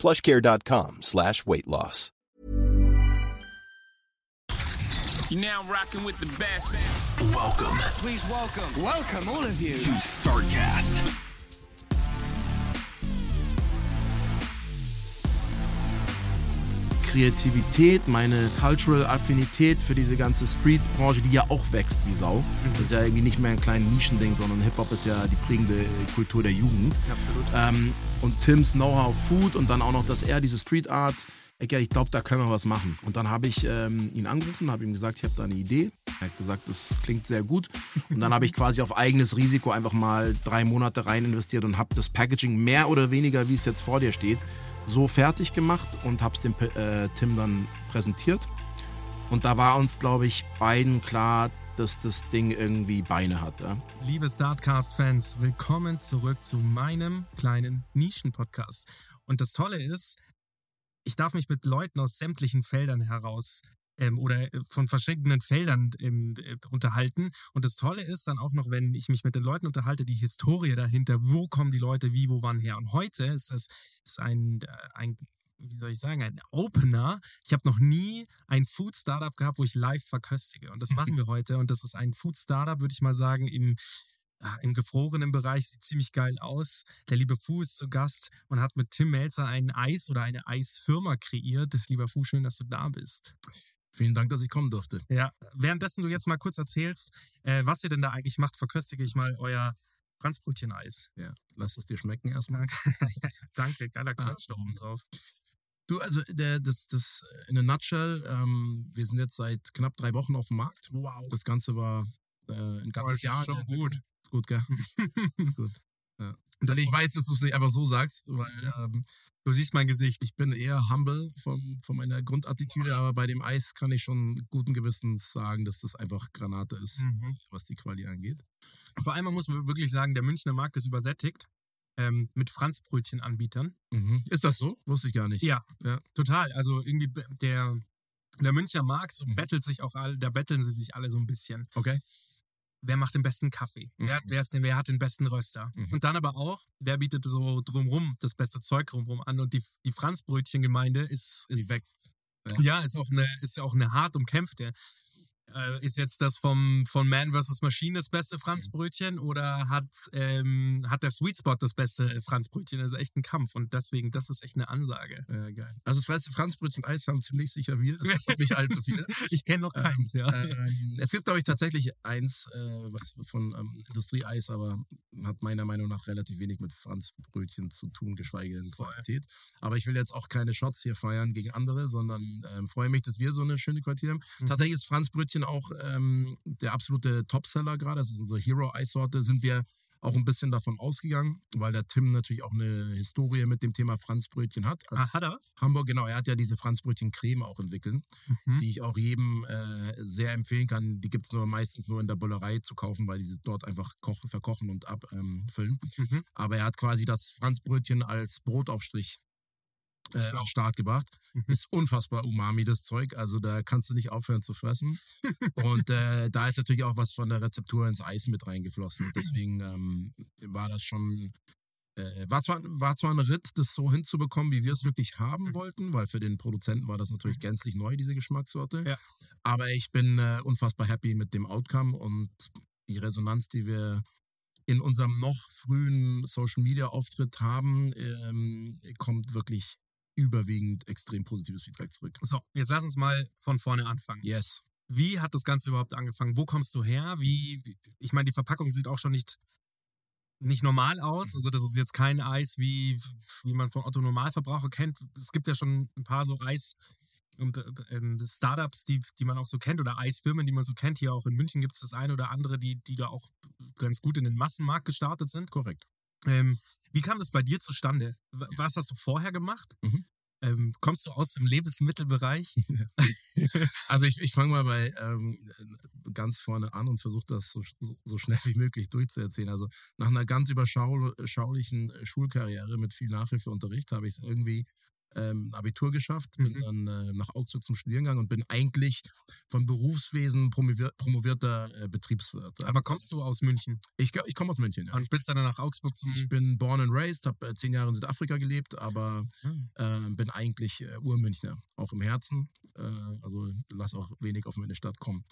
plushcare.com slash weight loss. You're now rocking with the best. Welcome Please welcome, welcome all of you. to StarCast. Kreativität, meine Cultural Affinität für diese ganze Street-Branche, die ja auch wächst wie Sau. Das ist ja irgendwie nicht mehr ein kleines Nischending, sondern Hip-Hop ist ja die prägende Kultur der Jugend. Absolut. Ähm, und Tims Know-how Food und dann auch noch, dass er diese Street Art, ich, ich glaube, da können wir was machen. Und dann habe ich ähm, ihn angerufen, habe ihm gesagt, ich habe da eine Idee. Er hat gesagt, das klingt sehr gut. Und dann habe ich quasi auf eigenes Risiko einfach mal drei Monate rein investiert und habe das Packaging mehr oder weniger, wie es jetzt vor dir steht, so fertig gemacht und habe es dem äh, Tim dann präsentiert. Und da war uns, glaube ich, beiden klar, dass das Ding irgendwie Beine hat. Ja? Liebe Startcast-Fans, willkommen zurück zu meinem kleinen Nischen-Podcast. Und das Tolle ist, ich darf mich mit Leuten aus sämtlichen Feldern heraus ähm, oder äh, von verschiedenen Feldern ähm, äh, unterhalten. Und das Tolle ist dann auch noch, wenn ich mich mit den Leuten unterhalte, die Historie dahinter, wo kommen die Leute wie, wo, wann her. Und heute ist das ist ein, äh, ein wie soll ich sagen, ein Opener. Ich habe noch nie ein Food Startup gehabt, wo ich live verköstige. Und das machen wir heute. Und das ist ein Food Startup, würde ich mal sagen, im, im gefrorenen Bereich. Sieht ziemlich geil aus. Der liebe Fu ist zu Gast und hat mit Tim Melzer ein Eis oder eine Eisfirma kreiert. Lieber Fu, schön, dass du da bist. Vielen Dank, dass ich kommen durfte. Ja, währenddessen du jetzt mal kurz erzählst, äh, was ihr denn da eigentlich macht, verköstige ich mal euer Franzbrötchen-Eis. Ja, lass es dir schmecken erstmal. Danke, geiler Quatsch da oben drauf. Du, also der, das, das in a nutshell, ähm, wir sind jetzt seit knapp drei Wochen auf dem Markt. Wow. Das Ganze war äh, ein ganzes ist Jahr. schon gut. Ist gut, gell? ist gut. Ja. Das Und ich weiß, dass du es nicht einfach so sagst, weil ähm, Du siehst mein Gesicht. ich bin eher humble von, von meiner Grundattitüde, aber bei dem Eis kann ich schon guten Gewissens sagen, dass das einfach Granate ist, Mhm. was die Quali angeht. Vor allem man muss man wirklich sagen, der Münchner Markt ist übersättigt ähm, mit Franzbrötchenanbietern. Mhm. Ist das so? Wusste ich gar nicht. Ja, Ja. total. Also irgendwie der, der Münchner Markt so Mhm. bettelt sich auch alle, da betteln sie sich alle so ein bisschen. Okay. Wer macht den besten Kaffee? Wer, Mhm. wer, ist denn, wer hat den besten Röster? Mhm. Und dann aber auch, wer bietet so drumrum das beste Zeug drumrum an? Und die, die Franzbrötchengemeinde ist, Die ist wächst. Ja, ist auch eine, ist ja auch eine hart umkämpfte. Äh, ist jetzt das vom, von Man vs. Machine das beste Franzbrötchen oder hat, ähm, hat der Sweet Spot das beste Franzbrötchen? Das ist echt ein Kampf und deswegen, das ist echt eine Ansage. Ja, geil. Also das weißt du, Franzbrötchen Eis haben ziemlich sicher wir. Das sind noch nicht allzu viele. Ich kenne noch keins, ja. Ähm, es gibt, glaube ich, tatsächlich eins, äh, was von ähm, Industrieeis, aber hat meiner Meinung nach relativ wenig mit Franzbrötchen zu tun, geschweige denn Qualität. Aber ich will jetzt auch keine Shots hier feiern gegen andere, sondern ähm, freue mich, dass wir so eine schöne Qualität haben. Mhm. Tatsächlich ist Franzbrötchen auch ähm, der absolute Topseller gerade. Das ist unsere Hero-Eissorte. Sind wir auch ein bisschen davon ausgegangen, weil der Tim natürlich auch eine Historie mit dem Thema Franzbrötchen hat. Ah, hat er? Hamburg, genau. Er hat ja diese Franzbrötchen-Creme auch entwickelt Mhm. die ich auch jedem äh, sehr empfehlen kann. Die gibt es nur meistens nur in der Bullerei zu kaufen, weil die sie dort einfach kochen, verkochen und abfüllen. Ähm. Mhm. Aber er hat quasi das Franzbrötchen als Brotaufstrich äh, an den Start gebracht. Mhm. Ist unfassbar umami, das Zeug. Also da kannst du nicht aufhören zu fressen. und äh, da ist natürlich auch was von der Rezeptur ins Eis mit reingeflossen. Deswegen ähm, war das schon äh, war, zwar, war zwar ein Ritt, das so hinzubekommen, wie wir es wirklich haben Mhm. wollten, weil für den Produzenten war das natürlich gänzlich neu, diese Geschmackssorte. Ja. Aber ich bin äh, unfassbar happy mit dem Outcome und die Resonanz, die wir in unserem noch frühen Social Media Auftritt haben, ähm, kommt wirklich überwiegend extrem positives Feedback zurück. So, jetzt lass uns mal von vorne anfangen. Yes. Wie hat das Ganze überhaupt angefangen? Wo kommst du her? Wie, ich meine, die Verpackung sieht auch schon nicht, nicht normal aus. Also, das ist jetzt kein Eis, wie, wie man von Otto Normalverbraucher kennt. Es gibt ja schon ein paar so Eis. Äh, ähm, Startups, die, die man auch so kennt, oder Eisfirmen, die man so kennt. Hier auch in München gibt es das eine oder andere, die, die da auch ganz gut in den Massenmarkt gestartet sind. Korrekt. Ähm, wie kam das bei dir zustande? Was hast du vorher gemacht? Mhm. Ähm, kommst du aus dem Lebensmittelbereich? Also ich, ich fange mal bei ähm, ganz vorne an und versuche das so, so, so schnell wie möglich durchzuerzählen. Also nach einer ganz überschaulichen Schulkarriere mit viel Nachhilfeunterricht habe ich es irgendwie ähm, Abitur geschafft, bin Mhm. dann äh, nach Augsburg zum Studieren gegangen und bin eigentlich vom Berufswesen promovier promovierter äh, Betriebswirt. Aber kommst du aus München Ich, ich komme aus München, ja. und bist dann nach Augsburg zum. Ich bin born and raised, habe äh, zehn Jahre in Südafrika gelebt, aber Hm. äh, bin eigentlich äh, Urmünchner, auch im Herzen. Äh, also lass auch wenig auf meine Stadt kommen.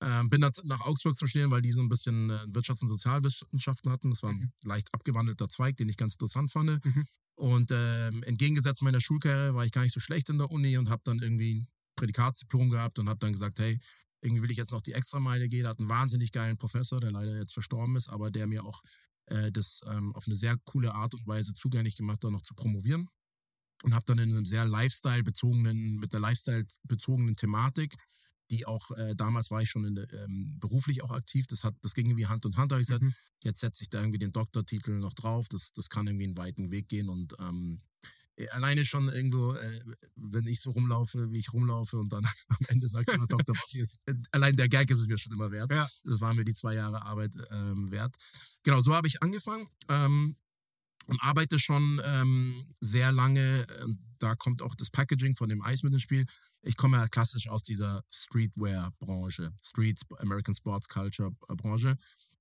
Ähm, bin dann nach Augsburg zum Studieren, weil die so ein bisschen Wirtschafts- und Sozialwissenschaften hatten. Das war ein leicht abgewandelter Zweig, den ich ganz interessant fand. Mhm. Und ähm, entgegengesetzt meiner Schulkarriere war ich gar nicht so schlecht in der Uni und habe dann irgendwie ein Prädikatsdiplom gehabt und habe dann gesagt, hey, irgendwie will ich jetzt noch die Extrameile gehen. Hat einen wahnsinnig geilen Professor, der leider jetzt verstorben ist, aber der mir auch äh, das ähm, auf eine sehr coole Art und Weise zugänglich gemacht hat, noch zu promovieren. Und habe dann in einem sehr Lifestyle-bezogenen, mit einer Lifestyle-bezogenen Thematik, die auch, äh, damals war ich schon in, ähm, beruflich auch aktiv, das, hat, das ging irgendwie Hand in Hand, da habe ich gesagt, Mhm. jetzt setze ich da irgendwie den Doktortitel noch drauf, das, das kann irgendwie einen weiten Weg gehen und ähm, äh, alleine schon irgendwo, äh, wenn ich so rumlaufe, wie ich rumlaufe und dann am Ende sagt immer Dr. Boschi ist, äh, allein der Gag ist es mir schon immer wert. Ja. Das waren mir die zwei Jahre Arbeit ähm, wert. Genau, so habe ich angefangen ähm, und arbeite schon ähm, sehr lange. ähm, Da kommt auch das Packaging von dem Eis mit ins Spiel. Ich komme ja klassisch aus dieser Streetwear-Branche, Street American Sports Culture-Branche.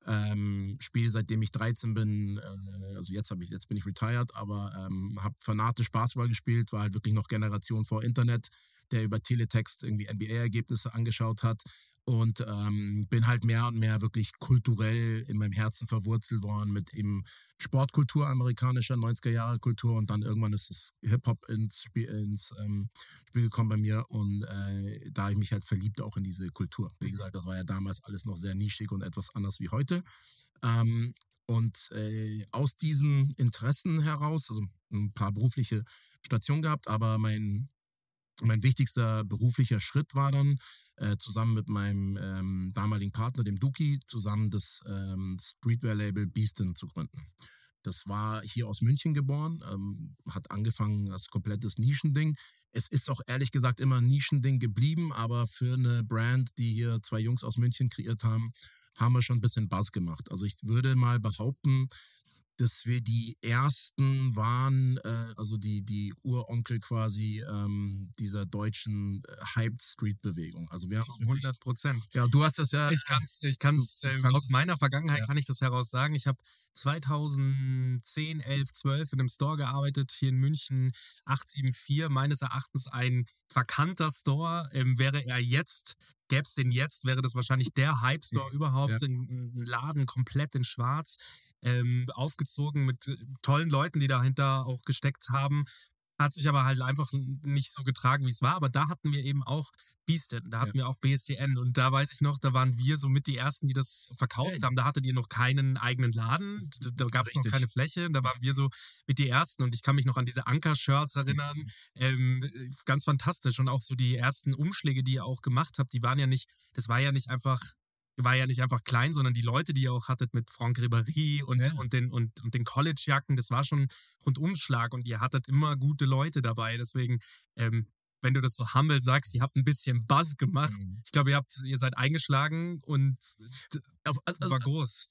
Ähm, spiele seitdem ich 13 bin, äh, also jetzt habe ich, jetzt bin ich retired, aber ähm, habe fanatisch Basketball gespielt, war halt wirklich noch Generation vor Internet, der über Teletext irgendwie NBA-Ergebnisse angeschaut hat und ähm, bin halt mehr und mehr wirklich kulturell in meinem Herzen verwurzelt worden mit eben Sportkultur, amerikanischer 90er Jahre Kultur und dann irgendwann ist das Hip-Hop ins, Spiel, ins ähm, Spiel gekommen bei mir und äh, da ich mich halt verliebt auch in diese Kultur. Wie gesagt, das war ja damals alles noch sehr nischig und etwas anders wie heute. Ähm, und äh, aus diesen Interessen heraus, also ein paar berufliche Stationen gehabt, aber mein, mein wichtigster beruflicher Schritt war dann, äh, zusammen mit meinem ähm, damaligen Partner, dem Duki, zusammen das ähm, Streetwear-Label Beastin zu gründen. Das war hier aus München geboren, ähm, hat angefangen als komplettes Nischending. Es ist auch ehrlich gesagt immer ein Nischending geblieben, aber für eine Brand, die hier zwei Jungs aus München kreiert haben, haben wir schon ein bisschen Buzz gemacht. Also ich würde mal behaupten, dass wir die ersten waren, äh, also die, die Uronkel quasi ähm, dieser deutschen äh, Hyped Street-Bewegung. Also wir haben Zu 100 Prozent. ja, du hast das ja. Ich kann's, ich kann's, Du- du ähm, kannst- aus meiner Vergangenheit ja. kann ich das heraus sagen. Ich habe 2010, 11, 12 in einem Store gearbeitet, hier in München, 874, meines Erachtens ein verkannter Store. Ähm, wäre er jetzt, gäbe es den jetzt, wäre das wahrscheinlich der Hype-Store überhaupt. Ja. Ein, Laden komplett in schwarz, ähm, aufgezogen mit äh, tollen Leuten, die dahinter auch gesteckt haben. Hat sich aber halt einfach nicht so getragen, wie es war. Aber da hatten wir eben auch Beastin, da hatten wir auch BSDN. Und da weiß ich noch, da waren wir so mit die Ersten, die das verkauft Ja. haben. Da hattet ihr noch keinen eigenen Laden, da- da gab es noch keine Fläche. Da waren wir so mit die Ersten. Und ich kann mich noch an diese Anker-Shirts erinnern. Mhm. Ähm, ganz fantastisch. Und auch so die ersten Umschläge, die ihr auch gemacht habt, die waren ja nicht, das war ja nicht einfach war ja nicht einfach klein, sondern die Leute, die ihr auch hattet mit Franck Ribéry und, Ja. und den, und, und den College-Jacken, das war schon Rundumschlag und ihr hattet immer gute Leute dabei. Deswegen, ähm, wenn du das so humble sagst, ihr habt ein bisschen Buzz gemacht. Mhm. Ich glaube, ihr habt, ihr seid eingeschlagen und Auf- also, war groß.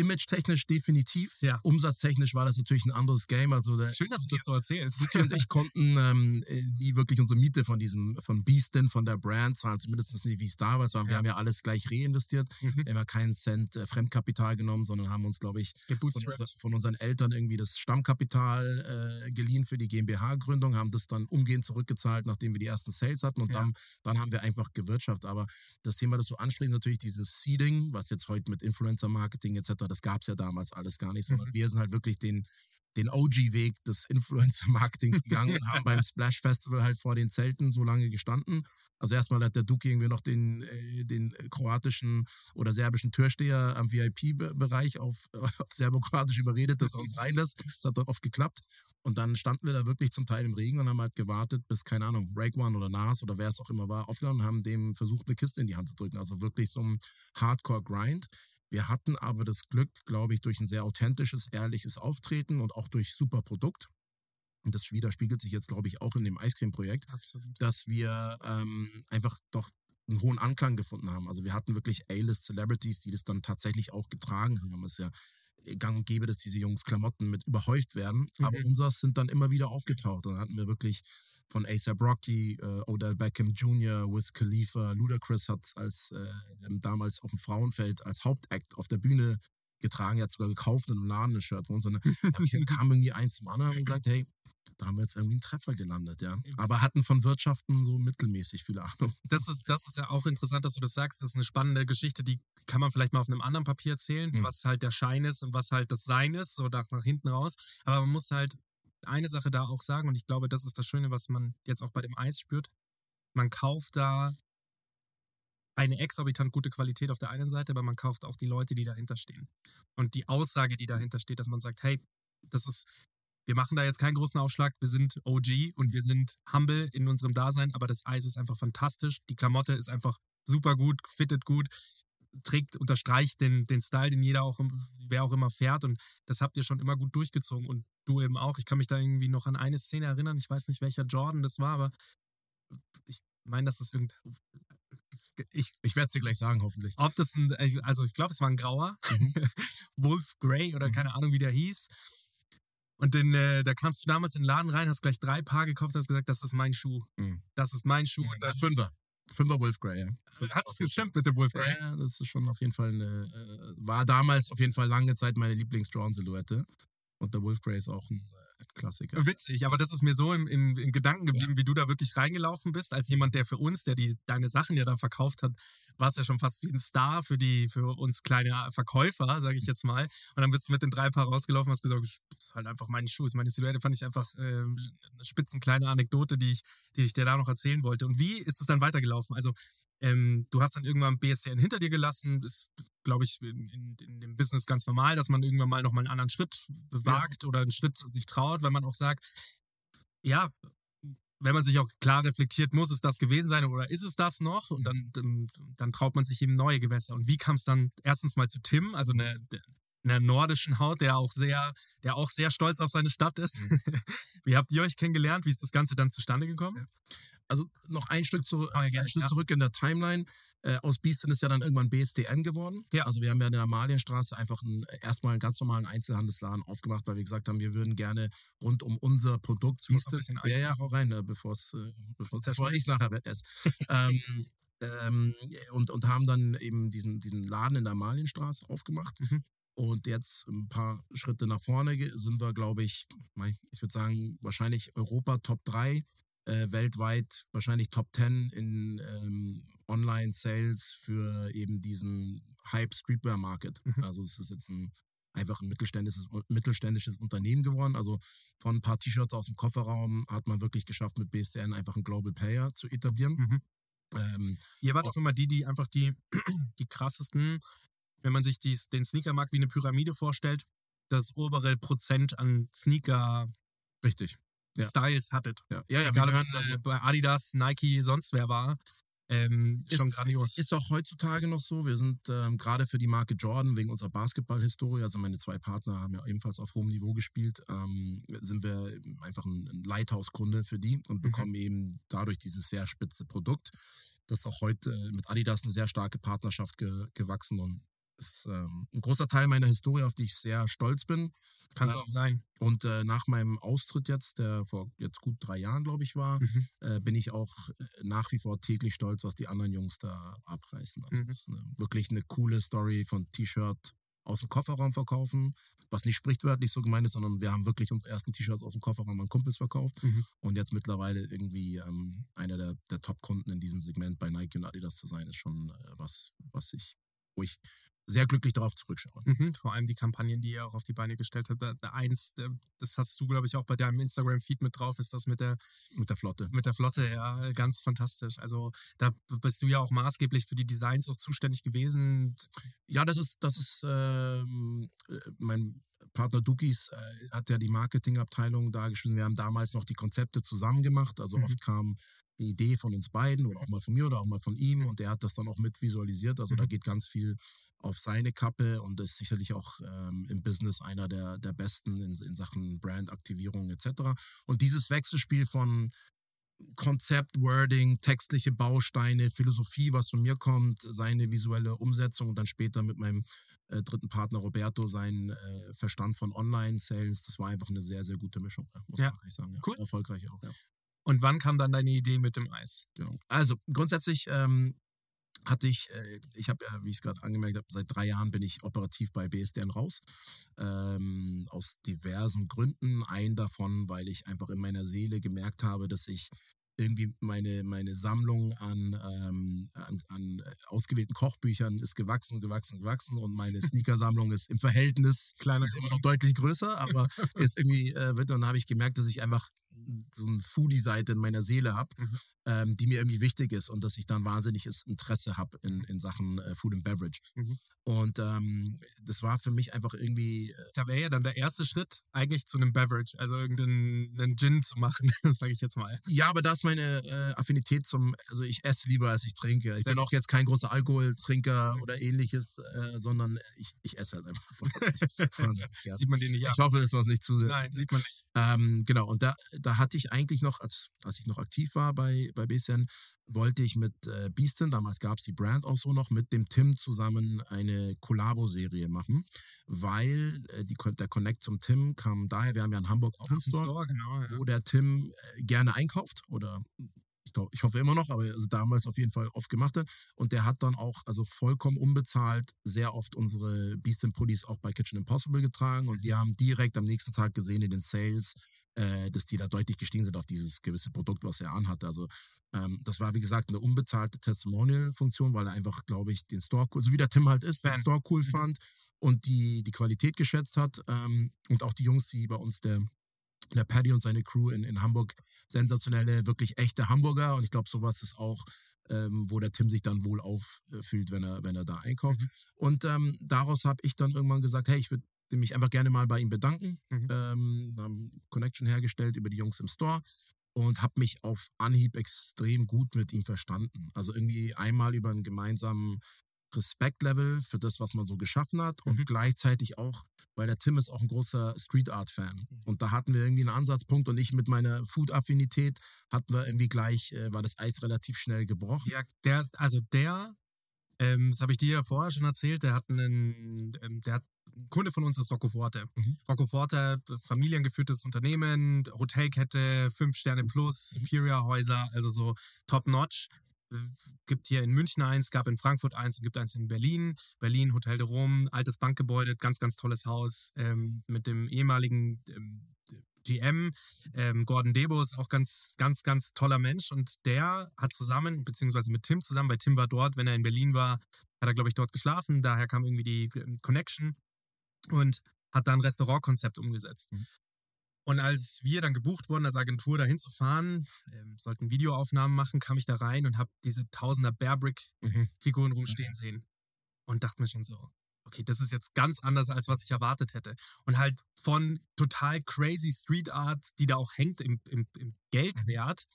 Image-technisch definitiv. Ja. Umsatztechnisch war das natürlich ein anderes Game. Also der, Schön, dass du das so erzählst. Und ich konnten ähm, äh, nie wirklich unsere Miete von diesem, von Beastin, von der Brand zahlen, zumindest nicht wie es damals war. Wir Ja. haben ja alles gleich reinvestiert. Mhm. Wir haben ja keinen Cent äh, Fremdkapital genommen, sondern haben uns, glaube ich, von, von unseren Eltern irgendwie das Stammkapital äh, geliehen für die GmbH-Gründung, haben das dann umgehend zurückgezahlt, nachdem wir die ersten Sales hatten und Ja. dann, dann haben wir einfach gewirtschaftet. Aber das Thema, das du ansprichst, natürlich dieses Seeding, was jetzt heute mit Influencer-Marketing etc., das gab es ja damals alles gar nicht, sondern Mhm. wir sind halt wirklich den den OG-Weg des Influencer-Marketings gegangen und haben beim Splash Festival halt vor den Zelten so lange gestanden. Also erstmal hat der Duki irgendwie noch den, äh, den kroatischen oder serbischen Türsteher am VIP-Bereich auf, auf serbokroatisch überredet, dass er uns reinlässt. Das hat dann oft geklappt. Und dann standen wir da wirklich zum Teil im Regen und haben halt gewartet, bis, keine Ahnung, Break One oder Nas oder wer es auch immer war, aufgeladen und haben dem versucht, eine Kiste in die Hand zu drücken. Also wirklich so ein Hardcore-Grind. Wir hatten aber das Glück, glaube ich, durch ein sehr authentisches, ehrliches Auftreten und auch durch super Produkt, und das widerspiegelt sich jetzt, glaube ich, auch in dem Eiscreme-Projekt, dass wir ähm, einfach doch einen hohen Anklang gefunden haben. Also wir hatten wirklich A-List-Celebrities, die das dann tatsächlich auch getragen haben. Es ist ja gang und gäbe, dass diese Jungs Klamotten mit überhäuft werden. Aber Mhm. unseres sind dann immer wieder aufgetaucht. Und dann hatten wir wirklich von ASAP Rocky, äh, Odell Beckham Jr., Wiz Khalifa, Ludacris hat als äh, damals auf dem Frauenfeld als Hauptact auf der Bühne getragen. Er hat sogar gekauft in einem Laden ein Shirt von uns. Und dann kam irgendwie eins zum anderen und gesagt, hey, da haben wir jetzt irgendwie einen Treffer gelandet, ja. Aber hatten von Wirtschaften so mittelmäßig viele Ahnung. Das ist, das ist ja auch interessant, dass du das sagst. Das ist eine spannende Geschichte, die kann man vielleicht mal auf einem anderen Papier erzählen, Mhm. was halt der Schein ist und was halt das Sein ist, so nach, nach hinten raus. Aber man muss halt eine Sache da auch sagen, und ich glaube, das ist das Schöne, was man jetzt auch bei dem Eis spürt. Man kauft da eine exorbitant gute Qualität auf der einen Seite, aber man kauft auch die Leute, die dahinter stehen. Und die Aussage, die dahinter steht, dass man sagt, hey, das ist, wir machen da jetzt keinen großen Aufschlag, wir sind OG und wir sind humble in unserem Dasein, aber das Eis ist einfach fantastisch. Die Klamotte ist einfach super gut, fittet gut, trägt, unterstreicht den, den Style, den jeder auch, wer auch immer fährt und das habt ihr schon immer gut durchgezogen und du eben auch. Ich kann mich da irgendwie noch an eine Szene erinnern, ich weiß nicht, welcher Jordan das war, aber ich meine, dass das irgend, ich, Ich werde es dir gleich sagen, hoffentlich. ob das ein, also ich glaube, es war ein grauer, Wolf Grey oder Mhm. keine Ahnung, wie der hieß. Und dann, äh, da kamst du damals in den Laden rein, hast gleich drei Paar gekauft, hast gesagt, das ist mein Schuh. Mhm. Das ist mein Schuh. Und Äh, Fünfer. Fünfer Wolf Grey, ja. dann hat es gestimmt mit dem Wolf Grey. Ja, das ist schon auf jeden Fall eine, äh, war damals auf jeden Fall lange Zeit meine Lieblings-Drawn-Silhouette. Und der Wolf Grey ist auch ein Klassiker. Witzig, aber das ist mir so im, im, im Gedanken geblieben, wie du da wirklich reingelaufen bist, als jemand, der für uns, der die deine Sachen ja dann verkauft hat, warst ja schon fast wie ein Star für die, für uns kleine Verkäufer, sage ich jetzt mal. Und dann bist du mit den drei Paar rausgelaufen, hast gesagt, das ist halt einfach meine Schuhe, ist meine Silhouette, fand ich einfach äh, eine spitzenkleine Anekdote, die ich, die ich dir da noch erzählen wollte. Und wie ist es dann weitergelaufen? Also ähm, du hast dann irgendwann BSCN hinter dir gelassen, ist, glaube ich, in, in, in dem Business ganz normal, dass man irgendwann mal nochmal einen anderen Schritt wagt oder einen Schritt sich traut, weil man auch sagt, ja, wenn man sich auch klar reflektiert, muss es das gewesen sein oder ist es das noch? Und dann, dann, dann traut man sich eben neue Gewässer. Und wie kam es dann erstens mal zu Tim, also einer einer nordischen Haut, der auch sehr, der auch sehr stolz auf seine Stadt ist. wie habt ihr euch kennengelernt? Wie ist das Ganze dann zustande gekommen? Also noch ein Stück, zu, Oh, ja, ein Stück ja. zurück in der Timeline. Äh, aus Biesten ist ja dann irgendwann BSDN geworden. Ja. Also wir haben ja in der Amalienstraße einfach einen, erstmal einen ganz normalen Einzelhandelsladen aufgemacht, weil wir gesagt haben, wir würden gerne rund um unser Produkt Ich muss noch ein Bieste- bisschen Eis ja, ja, hau rein, äh, bevor's, äh, bevor's, Sehr bevor ich nachher esse. ähm, ähm, und, und haben dann eben diesen, diesen Laden in der Amalienstraße aufgemacht. Mhm. Und jetzt ein paar Schritte nach vorne sind wir, glaube ich, ich würde sagen, wahrscheinlich Europa Top 3, äh, weltweit wahrscheinlich Top 10 in ähm, Online-Sales für eben diesen Hype Streetwear Market. Mhm. Also es ist jetzt ein einfach ein mittelständisches, mittelständisches Unternehmen geworden. Also von ein paar T-Shirts aus dem Kofferraum hat man wirklich geschafft, mit BSDN einfach einen Global Player zu etablieren. Mhm. Ähm, Ihr wart auch immer die, die einfach die, die krassesten, wenn man sich dies, den Sneakermarkt wie eine Pyramide vorstellt, das obere Prozent an Sneaker-Styles richtig. Ja. hattet. Ja, ja, ja Egal, ob es gehören, äh, bei Adidas, Nike, sonst wer war. Ähm, Ist- schon grandios. Ist auch heutzutage noch so. Wir sind ähm, gerade für die Marke Jordan wegen unserer Basketballhistorie, also meine zwei Partner haben ja ebenfalls auf hohem Niveau gespielt, ähm, sind wir einfach ein, ein Lighthouse-Kunde für die und bekommen eben dadurch dieses sehr spitze Produkt. Das ist auch heute mit Adidas eine sehr starke Partnerschaft ge gewachsen und ist ähm, ein großer Teil meiner Historie, auf die ich sehr stolz bin. Kann es auch sein. Und äh, nach meinem Austritt jetzt, der vor jetzt gut drei Jahren, glaube ich, war, Mhm. äh, bin ich auch äh, nach wie vor täglich stolz, was die anderen Jungs da abreißen. Also Mhm. ist eine, wirklich eine coole Story von T-Shirt aus dem Kofferraum verkaufen, was nicht sprichwörtlich so gemeint ist, sondern wir haben wirklich unsere ersten T-Shirts aus dem Kofferraum an Kumpels verkauft Mhm. und jetzt mittlerweile irgendwie ähm, einer der, der Top-Kunden in diesem Segment bei Nike und Adidas zu sein, ist schon äh, was, was ich, wo ich sehr glücklich darauf zurückschaue. Mhm, vor allem die Kampagnen, die ihr auch auf die Beine gestellt habt. Da, da eins, der, das hast du, glaube ich, auch bei deinem Instagram-Feed mit drauf, ist das mit der, Mit der Flotte. mit der Flotte, ja, ganz fantastisch. Also da bist du ja auch maßgeblich für die Designs auch zuständig gewesen. Ja, das ist, das ist ähm, äh, mein Partner Dukis äh, hat ja die Marketingabteilung da geschmissen. Wir haben damals noch die Konzepte zusammen gemacht. Also Mhm. oft kamen eine Idee von uns beiden oder auch mal von mir oder auch mal von ihm und der hat das dann auch mit visualisiert. Also da Mhm. geht ganz viel auf seine Kappe und ist sicherlich auch ähm, im Business einer der, der besten in, in Sachen Brandaktivierung etc. Und dieses Wechselspiel von Konzept, Wording, textliche Bausteine, Philosophie, was von mir kommt, seine visuelle Umsetzung und dann später mit meinem äh, dritten Partner Roberto sein äh, Verstand von Online-Sales. Das war einfach eine sehr, sehr gute Mischung, muss Ja. man eigentlich sagen. Ja. Cool. Erfolgreich auch. Ja. Und wann kam dann deine Idee mit dem Eis? Genau. Also grundsätzlich ähm, hatte ich, äh, ich habe ja, wie ich es gerade angemerkt habe, seit drei Jahren bin ich operativ bei BSDN raus. Ähm, aus diversen Gründen. Ein davon, weil ich einfach in meiner Seele gemerkt habe, dass ich irgendwie meine, meine Sammlung an, ähm, an, an äh, ausgewählten Kochbüchern ist gewachsen, gewachsen, gewachsen und meine Sneakersammlung ist im Verhältnis Kleiner ist immer noch deutlich größer, aber ist irgendwie äh, wird dann habe ich gemerkt, dass ich einfach so eine Foodie-Seite in meiner Seele habe, Mhm. ähm, die mir irgendwie wichtig ist und dass ich dann wahnsinniges Interesse habe in, in Sachen äh, Food and Beverage. Mhm. Und ähm, das war für mich einfach irgendwie, äh, Da wäre ja dann der erste Schritt eigentlich zu einem Beverage, also irgendeinen einen Gin zu machen, sage ich jetzt mal. ja, aber da ist meine äh, Affinität zum, also ich esse lieber als ich trinke. Ich bin auch jetzt kein großer Alkoholtrinker oder ähnliches, äh, sondern ich, ich esse halt einfach. wahnsinnig- wahnsinnig gern. Sieht man den nicht ab. Ich hoffe, das war nicht zu sehr. Nein, sieht man nicht. Ähm, genau, und da, da hatte ich eigentlich noch, als, als ich noch aktiv war bei, bei BCN, wollte ich mit äh, Beastin, damals gab es die Brand auch so noch, mit dem Tim zusammen eine Collabo-Serie machen, weil äh, die, der Connect zum Tim kam daher, wir haben ja in Hamburg auch einen Store, Store, genau. Ja. wo der Tim äh, gerne einkauft oder ich, glaub, ich hoffe immer noch, aber also damals auf jeden Fall oft gemacht hat. Und der hat dann auch, also vollkommen unbezahlt, sehr oft unsere Beast Pullis auch bei Kitchen Impossible getragen. Und wir haben direkt am nächsten Tag gesehen in den Sales, äh, dass die da deutlich gestiegen sind auf dieses gewisse Produkt, was er anhatte. Also ähm, das war, wie gesagt, eine unbezahlte Testimonial-Funktion, weil er einfach, glaube ich, den Store, cool- so wie der Tim halt ist, den. Store cool Mhm. fand und die, die Qualität geschätzt hat. Ähm, und auch die Jungs, die bei uns der der Paddy und seine Crew in, in Hamburg sensationelle, wirklich echte Hamburger. Und ich glaube, sowas ist auch, ähm, wo der Tim sich dann wohl auffühlt, wenn er, wenn er da einkauft. Und ähm, daraus habe ich dann irgendwann gesagt, hey, ich würde mich einfach gerne mal bei ihm bedanken. Mhm. Ähm, haben Connection hergestellt über die Jungs im Store und habe mich auf Anhieb extrem gut mit ihm verstanden. Also irgendwie einmal über einen gemeinsamen Respektlevel für das, was man so geschaffen hat und Mhm. gleichzeitig auch, weil der Tim ist auch ein großer Street Art Fan Mhm. und da hatten wir irgendwie einen Ansatzpunkt und ich mit meiner Food Affinität hatten wir irgendwie gleich, äh, war das Eis relativ schnell gebrochen. Ja, der, also der, ähm, das habe ich dir ja vorher schon erzählt, der hat einen, ähm, der hat, Kunde von uns ist Rocco Forte. Mhm. Rocco Forte, familiengeführtes Unternehmen, Hotelkette, fünf Sterne plus, Mhm. Superior Häuser, also so top notch. Gibt hier in München eins, gab in Frankfurt eins und gibt eins in Berlin. Berlin, Hotel de Rom, altes Bankgebäude, ganz, ganz tolles Haus ähm, mit dem ehemaligen ähm, GM, ähm, Gordon Debus, auch ganz, ganz, ganz toller Mensch. Und der hat zusammen, beziehungsweise mit Tim zusammen, weil Tim war dort, wenn er in Berlin war, hat er, glaube ich, dort geschlafen. Daher kam irgendwie die ähm, Connection und hat dann ein Restaurantkonzept umgesetzt. Mhm. Und als wir dann gebucht wurden, als Agentur dahin zu fahren, ähm, sollten Videoaufnahmen machen, kam ich da rein und habe diese Tausender Bearbrick-Figuren Mhm. rumstehen sehen. Und dachte mir schon so, okay, das ist jetzt ganz anders, als was ich erwartet hätte. Und halt von total crazy Street Art, die da auch hängt im, im, im Geldwert.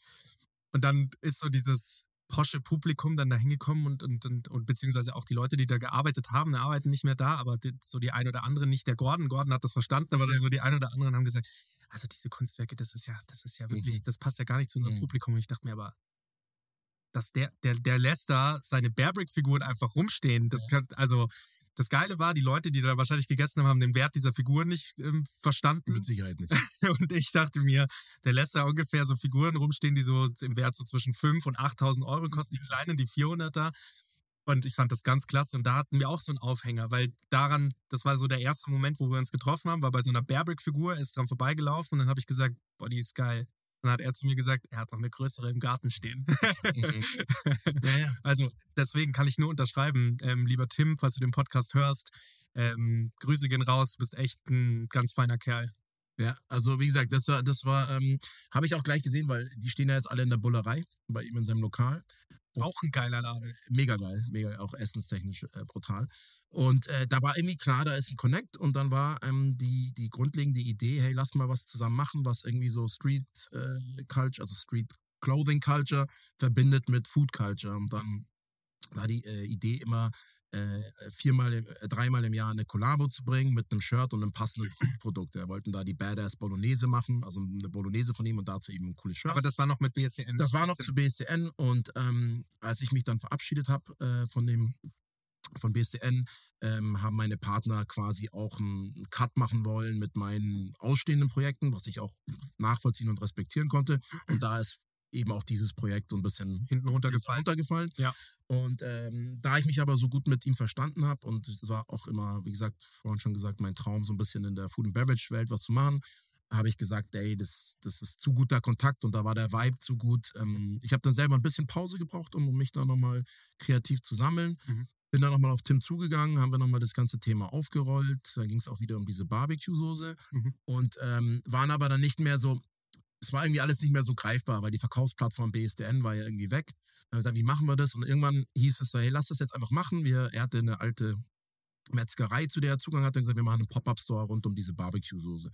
Und dann ist so dieses posche Publikum dann da hingekommen und, und, und, und beziehungsweise auch die Leute, die da gearbeitet haben, die arbeiten nicht mehr da, aber die, so die ein oder andere, nicht der Gordon, Gordon hat das verstanden, aber so die ein oder anderen haben gesagt, also diese Kunstwerke, das ist ja, das ist ja wirklich, Mhm. das passt ja gar nicht zu unserem Mhm. Publikum. Und ich dachte mir aber, dass der, der, der lässt da seine Bearbrick-Figuren einfach rumstehen. Das kann, also, das Geile war, die Leute, die da wahrscheinlich gegessen haben, haben den Wert dieser Figuren nicht ähm, verstanden. Mit Sicherheit nicht. Und ich dachte mir, der lässt da ungefähr so Figuren rumstehen, die so im Wert so zwischen 5 und 8.000 Euro kosten, die kleinen, die 400er. Und ich fand das ganz klasse. Und da hatten wir auch so einen Aufhänger, weil daran, das war so der erste Moment, wo wir uns getroffen haben, war bei so einer Bearbrick-Figur, er ist dran vorbeigelaufen und dann habe ich gesagt, boah, die ist geil. Dann hat er zu mir gesagt, er hat noch eine größere im Garten stehen. Mhm. Ja, ja. Also deswegen kann ich nur unterschreiben, ähm, lieber Tim, falls du den Podcast hörst, ähm, Grüße gehen raus, du bist echt ein ganz feiner Kerl. Ja, also wie gesagt, das war, das war, ähm, habe ich auch gleich gesehen, weil die stehen ja jetzt alle in der Bullerei bei ihm in seinem Lokal. Auch ein geiler Laden. Mega geil, mega auch essenstechnisch äh, brutal. Und äh, da war irgendwie klar, da ist ein Connect und dann war ähm, die, die grundlegende Idee, hey, lass mal was zusammen machen, was irgendwie so Street äh, Culture, also Street Clothing Culture verbindet mit Food Culture. Und dann war die äh, Idee immer, viermal, im, äh, dreimal im Jahr eine Kollabo zu bringen mit einem Shirt und einem passenden Produkt. Wir wollten da die Badass Bolognese machen, also eine Bolognese von ihm und dazu eben ein cooles Shirt. Aber das war noch mit BSDN. Das war noch zu BSDN und ähm, als ich mich dann verabschiedet habe äh, von dem von BSDN ähm, haben meine Partner quasi auch einen Cut machen wollen mit meinen ausstehenden Projekten, was ich auch nachvollziehen und respektieren konnte. Und da ist eben auch dieses Projekt so ein bisschen hinten runtergefallen. runtergefallen. Ja. Und ähm, da ich mich aber so gut mit ihm verstanden habe und es war auch immer, wie gesagt, vorhin schon gesagt, mein Traum, so ein bisschen in der Food and Beverage Welt was zu machen, habe ich gesagt, ey, das, das ist zu guter Kontakt und da war der Vibe zu gut. Ähm, ich habe dann selber ein bisschen Pause gebraucht, um mich da nochmal kreativ zu sammeln. Mhm. Bin dann nochmal auf Tim zugegangen, haben wir nochmal das ganze Thema aufgerollt. Da ging es auch wieder um diese Barbecue-Soße Mhm. und ähm, waren aber dann nicht mehr so, es war irgendwie alles nicht mehr so greifbar, weil die Verkaufsplattform BSDN war ja irgendwie weg. Dann haben wir gesagt, wie machen wir das? Und irgendwann hieß es hey, lass das jetzt einfach machen. Wir, er hatte eine alte Metzgerei, zu der er Zugang hatte, und gesagt, wir machen einen Pop-Up-Store rund um diese Barbecue-Soße.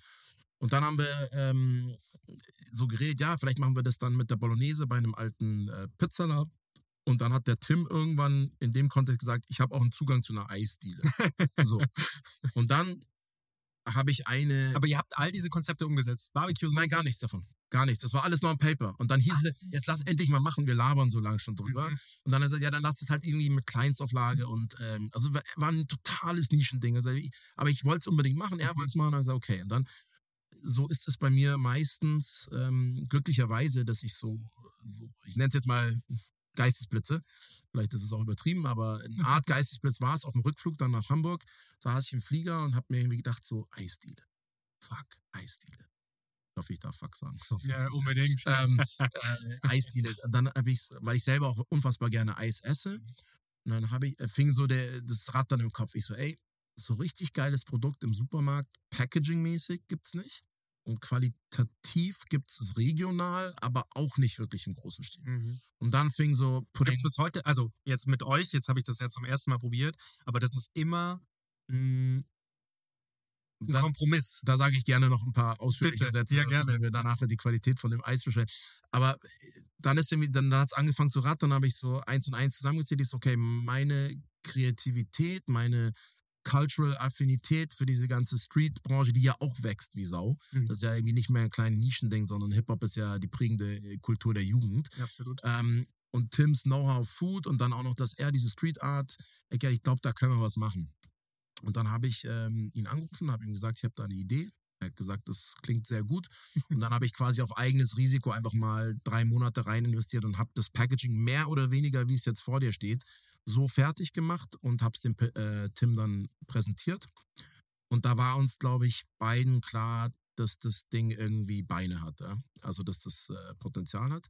Und dann haben wir ähm, so geredet, ja, vielleicht machen wir das dann mit der Bolognese bei einem alten äh, Pizzaler. Und dann hat der Tim irgendwann in dem Kontext gesagt, ich habe auch einen Zugang zu einer Eisdiele. so. Und dann habe ich eine. Aber ihr habt all diese Konzepte umgesetzt. Barbecue Nein, gar nichts davon. Gar nichts. Das war alles noch ein Paper. Und dann hieß es, jetzt lass endlich mal machen, wir labern so lange schon drüber. Mhm. Und dann hat er gesagt, ja, dann lass es halt irgendwie mit Kleinstauflage und ähm, also war ein totales Nischending. Also, ich- aber ich wollte es unbedingt machen, er Mhm. wollte es machen, und dann gesagt, okay. Und dann, so ist es bei mir meistens ähm, glücklicherweise, dass ich so, so ich nenne es jetzt mal Geistesblitze. Vielleicht ist es auch übertrieben, aber eine Art Geistesblitz war es auf dem Rückflug dann nach Hamburg. Saß ich im Flieger und habe mir irgendwie gedacht, so Eisdiele. Fuck, Eisdiele. Ich hoffe, ich darf Fuck sagen. So, Ja, unbedingt. ähm, äh, Eisdiele. Und dann habe ich weil ich selber auch unfassbar gerne Eis esse. Und dann habe ich, äh, fing so der, das Rad dann im Kopf. Ich so, ey, so richtig geiles Produkt im Supermarkt, Packaging-mäßig gibt's nicht. Und qualitativ gibt's es regional, aber auch nicht wirklich im großen Stil. Mhm. Und dann fing so Pudding. Gibt's bis heute, also jetzt mit euch, jetzt habe ich das ja zum ersten Mal probiert, aber das ist immer mh, ein Da- Kompromiss. Da sage ich gerne noch ein paar ausführliche Bitte. Sätze, Ja, dazu, gerne. wenn wir danach die Qualität von dem Eis besprechen. Aber äh, dann ist irgendwie, dann hat es angefangen zu rattern, dann habe ich so eins und eins zusammengezählt. Ich so, okay, meine Kreativität, meine Cultural Affinität für diese ganze Street-Branche, die ja auch wächst wie Sau. Mhm. Das ist ja irgendwie nicht mehr ein kleines Nischending, sondern Hip-Hop ist ja die prägende äh, Kultur der Jugend. Ja, absolut. Ähm, und Tims Know-how Food und dann auch noch, dass er diese Street Art, ich glaube, da können wir was machen. Und dann habe ich ähm, ihn angerufen, habe ihm gesagt, ich habe da eine Idee. Er hat gesagt, das klingt sehr gut. Und dann habe ich quasi auf eigenes Risiko einfach mal drei Monate rein investiert und habe das Packaging mehr oder weniger, wie es jetzt vor dir steht, so fertig gemacht und habe es dem äh, Tim dann präsentiert. Und da war uns, glaube ich, beiden klar, dass das Ding irgendwie Beine hat. Ja? Also, dass das äh, Potenzial hat.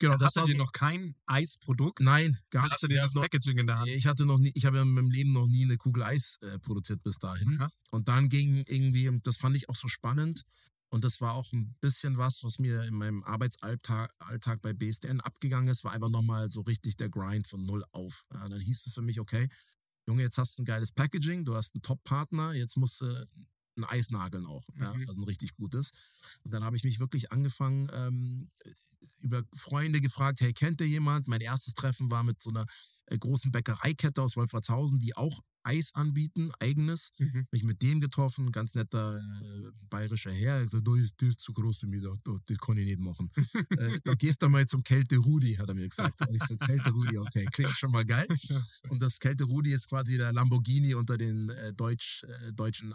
Genau, das Hattet war ihr so- noch kein Eisprodukt? Nein, gar nicht. Hattet ihr das noch, Packaging in der Hand? ich hatte noch nie, ich habe in meinem Leben noch nie eine Kugel Eis äh, produziert bis dahin. Aha. Und dann ging irgendwie, das fand ich auch so spannend. Und das war auch ein bisschen was, was mir in meinem Arbeitsalltag Alltag bei BSDN abgegangen ist, war einfach nochmal so richtig der Grind von null auf. Ja, dann hieß es für mich, okay, Junge, jetzt hast du ein geiles Packaging, du hast einen Top-Partner, jetzt musst du ein Eis nageln auch, ja, Mhm. also ein richtig gutes. Und dann habe ich mich wirklich angefangen, ähm, über Freunde gefragt, hey, kennt ihr jemand? Mein erstes Treffen war mit so einer äh, großen Bäckereikette aus Wolfratshausen, die auch Eis anbieten, eigenes. Mhm. Mich mit dem getroffen, ganz netter äh, bayerischer Herr. Er hat gesagt, du ist, du ist zu groß für mich, das, das, kann ich nicht machen. äh, da gehst du mal zum Kälte Rudi, hat er mir gesagt. Und ich so, Kälte Rudi, okay, klingt schon mal geil. Und das Kälte Rudi ist quasi der Lamborghini unter den äh, Deutsch, äh, deutschen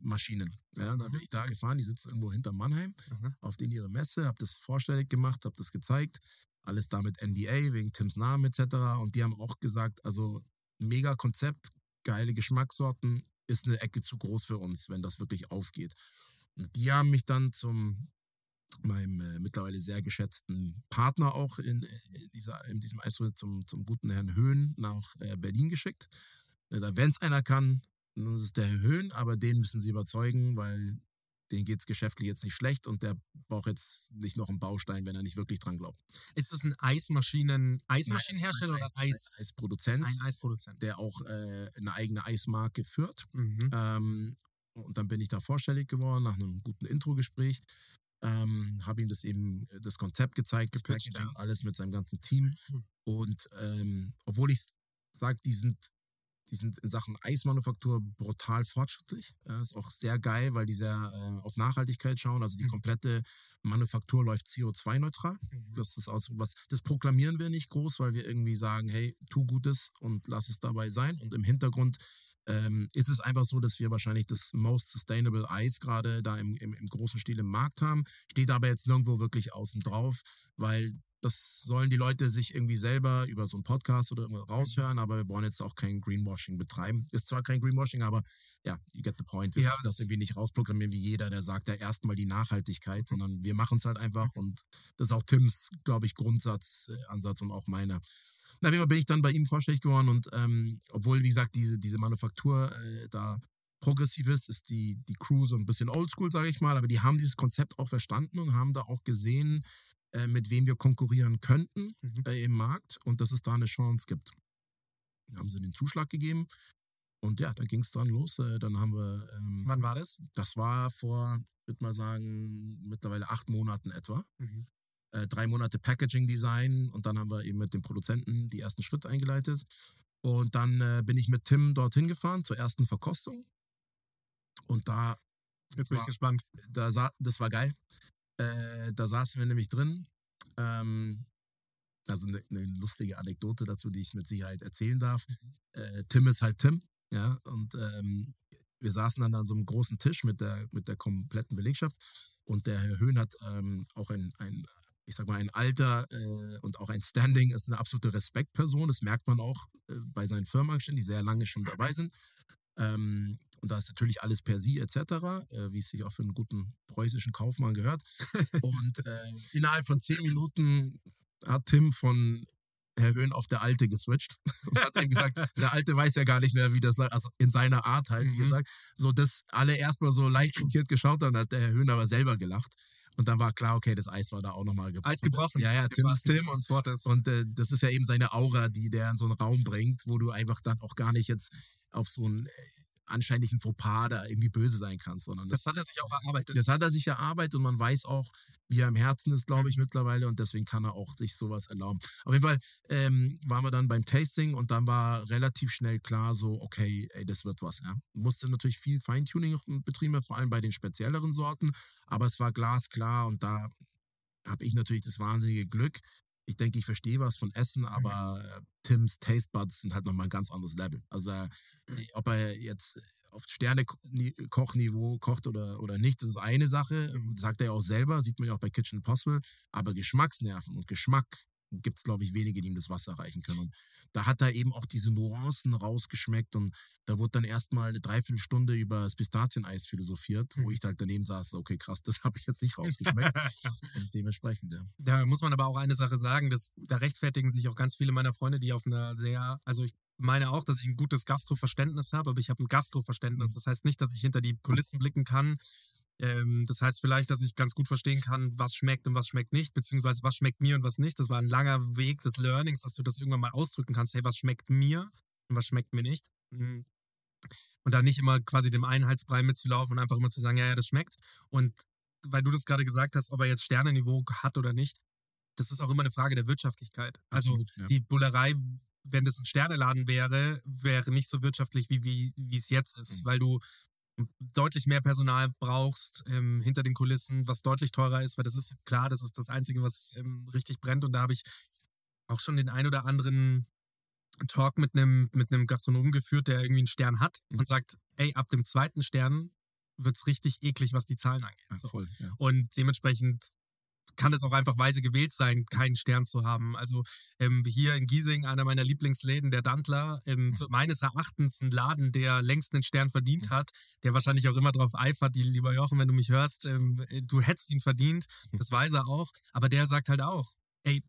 Eismaschinen. ja, dann bin ich da gefahren, die sitzen irgendwo hinter Mannheim, Mhm. auf den ihre Messe, habe das vorstellig gemacht, habe das gezeigt. Alles damit NDA, wegen Tims Namen etc. Und die haben auch gesagt, also mega Konzept, geile Geschmackssorten, ist eine Ecke zu groß für uns, wenn das wirklich aufgeht. Und die haben mich dann zum meinem äh, mittlerweile sehr geschätzten Partner auch in, äh, dieser, in diesem Eishockey zum, zum guten Herrn Höhn nach äh, Berlin geschickt. Wenn es einer kann, dann ist es der Herr Höhn, aber den müssen sie überzeugen, weil denen geht es geschäftlich jetzt nicht schlecht und der braucht jetzt nicht noch einen Baustein, wenn er nicht wirklich dran glaubt. Ist es ein Eismaschinen, Eismaschinenhersteller Nein, oder es ist ein Eis, Eisproduzent, ein Eisproduzent? der auch äh, eine eigene Eismarke führt. Mhm. Ähm, und dann bin ich da vorstellig geworden nach einem guten Intro-Gespräch. Ähm, habe ihm das eben, das Konzept gezeigt, das Gepitcht, alles mit seinem ganzen Team. Hm. Und ähm, obwohl ich sage, die sind, die sind in Sachen Eismanufaktur brutal fortschrittlich. Ja, ist auch sehr geil, weil die sehr äh, auf Nachhaltigkeit schauen. Also die Mhm. komplette Manufaktur läuft CO2-neutral. Mhm. Das ist auch so was, das proklamieren wir nicht groß, weil wir irgendwie sagen, hey, tu Gutes und lass es dabei sein. Und im Hintergrund ähm, ist es einfach so, dass wir wahrscheinlich das most sustainable Eis gerade da im, im, im großen Stil im Markt haben. Steht aber jetzt nirgendwo wirklich außen drauf, weil das sollen die Leute sich irgendwie selber über so einen Podcast oder irgendwas raushören, aber wir wollen jetzt auch kein Greenwashing betreiben. Ist zwar kein Greenwashing, aber ja, you get the point. Wir Ja, das das- irgendwie nicht rausprogrammieren wie jeder, der sagt ja erstmal die Nachhaltigkeit, sondern wir machen es halt einfach und das ist auch Tims, glaube ich, Grundsatz, äh, und auch meiner. Na, wie immer bin ich dann bei ihm vorstellig geworden und ähm, obwohl, wie gesagt, diese, diese Manufaktur äh, da progressiv ist, ist die, die Crew so ein bisschen oldschool, sage ich mal, aber die haben dieses Konzept auch verstanden und haben da auch gesehen, äh, mit wem wir konkurrieren könnten Mhm. äh, im Markt und dass es da eine Chance gibt. Dann haben sie den Zuschlag gegeben und ja, dann ging es dran los. Äh, dann haben wir, ähm, Wann war das? das war vor, ich würde mal sagen, mittlerweile acht Monaten etwa Mhm. äh, drei Monate Packaging Design und dann haben wir eben mit dem Produzenten die ersten Schritte eingeleitet. Und dann äh, bin ich mit Tim dorthin gefahren zur ersten Verkostung. Und da, Jetzt bin ich War- gespannt. da sa das war geil. Äh, da saßen wir nämlich drin. Ähm, also eine, eine lustige Anekdote dazu, die ich mit Sicherheit erzählen darf. Äh, Tim ist halt Tim, ja, und ähm, wir saßen dann an so einem großen Tisch mit der, mit der kompletten Belegschaft und der Herr Höhn hat ähm, auch ein, ein, ich sag mal, ein Alter äh, und auch ein Standing, ist eine absolute Respektperson. Das merkt man auch äh, bei seinen Firmenangestellten, die sehr lange schon dabei sind. Ähm, und da ist natürlich alles per Sie etc., äh, wie es sich auch für einen guten preußischen Kaufmann gehört. und äh, innerhalb von zehn Minuten hat Tim von Herr Höhn auf der Alte geswitcht und hat ihm gesagt, der Alte weiß ja gar nicht mehr, wie das also in seiner Art halt, wie Mhm. er sagt. So, dass alle erstmal so leicht schockiert geschaut haben, hat der Herr Höhn aber selber gelacht. Und dann war klar, okay, das Eis war da auch nochmal gebrochen. Eis gebrochen. Ja, ja, Im Tim ist Tim und Wortes. und äh, das ist ja eben seine Aura, die der in so einen Raum bringt, wo du einfach dann auch gar nicht jetzt auf so einen äh, anscheinlichen Fauxpas da irgendwie böse sein kannst, sondern Das hat er sich auch erarbeitet. das hat er sich erarbeitet und man weiß auch, wie er im Herzen ist, glaube ich, mittlerweile und deswegen kann er auch sich sowas erlauben. Auf jeden Fall ähm, waren wir dann beim Tasting und dann war relativ schnell klar so, okay, ey, das wird was. Ja. Musste natürlich viel Feintuning betrieben werden, vor allem bei den spezielleren Sorten, aber es war glasklar und da habe ich natürlich das wahnsinnige Glück. Ich denke, ich verstehe was von Essen, aber äh, Tims Taste Buds sind halt nochmal ein ganz anderes Level. Also, äh, ob er jetzt auf Sterne-Kochniveau kocht oder, oder nicht, das ist eine Sache. Sagt er ja auch selber, sieht man ja auch bei Kitchen Impossible. Aber Geschmacksnerven und Geschmack gibt es, glaube ich, wenige, die ihm das Wasser reichen können. Und da hat er eben auch diese Nuancen rausgeschmeckt und da wurde dann erstmal eine Dreiviertelstunde über das Pistazieneis philosophiert, wo ich halt daneben saß, okay, krass, das habe ich jetzt nicht rausgeschmeckt. und dementsprechend, ja. Da muss man aber auch eine Sache sagen, dass da rechtfertigen sich auch ganz viele meiner Freunde, die auf einer sehr, also ich meine auch, dass ich ein gutes Gastroverständnis habe, aber ich habe ein Gastroverständnis. Das heißt nicht, dass ich hinter die Kulissen blicken kann. Ähm, das heißt vielleicht, dass ich ganz gut verstehen kann, was schmeckt und was schmeckt nicht, beziehungsweise was schmeckt mir und was nicht. Das war ein langer Weg des Learnings, dass du das irgendwann mal ausdrücken kannst. Hey, was schmeckt mir und was schmeckt mir nicht? Mhm. Und da nicht immer quasi dem Einheitsbrei mitzulaufen und einfach immer zu sagen, ja, ja, das schmeckt. Und weil du das gerade gesagt hast, ob er jetzt Sternenniveau hat oder nicht, das ist auch immer eine Frage der Wirtschaftlichkeit. Also Absolut, ja. die Bullerei, wenn das ein Sterneladen wäre, wäre nicht so wirtschaftlich, wie, wie, wie es jetzt ist, Mhm. weil du deutlich mehr Personal brauchst ähm, hinter den Kulissen, was deutlich teurer ist, weil das ist klar, das ist das Einzige, was ähm, richtig brennt. Und da habe ich auch schon den ein oder anderen Talk mit einem mit einem Gastronomen geführt, der irgendwie einen Stern hat Mhm. und sagt, ey, ab dem zweiten Stern wird's richtig eklig, was die Zahlen angeht. ja voll, ja. Und dementsprechend kann es auch einfach weise gewählt sein, keinen Stern zu haben. Also ähm, hier in Giesing, einer meiner Lieblingsläden, der Dantler, ähm, meines Erachtens ein Laden, der längst einen Stern verdient hat, der wahrscheinlich auch immer darauf eifert, die, lieber Jochen, wenn du mich hörst, ähm, du hättest ihn verdient, das weiß er auch, aber der sagt halt auch, ey,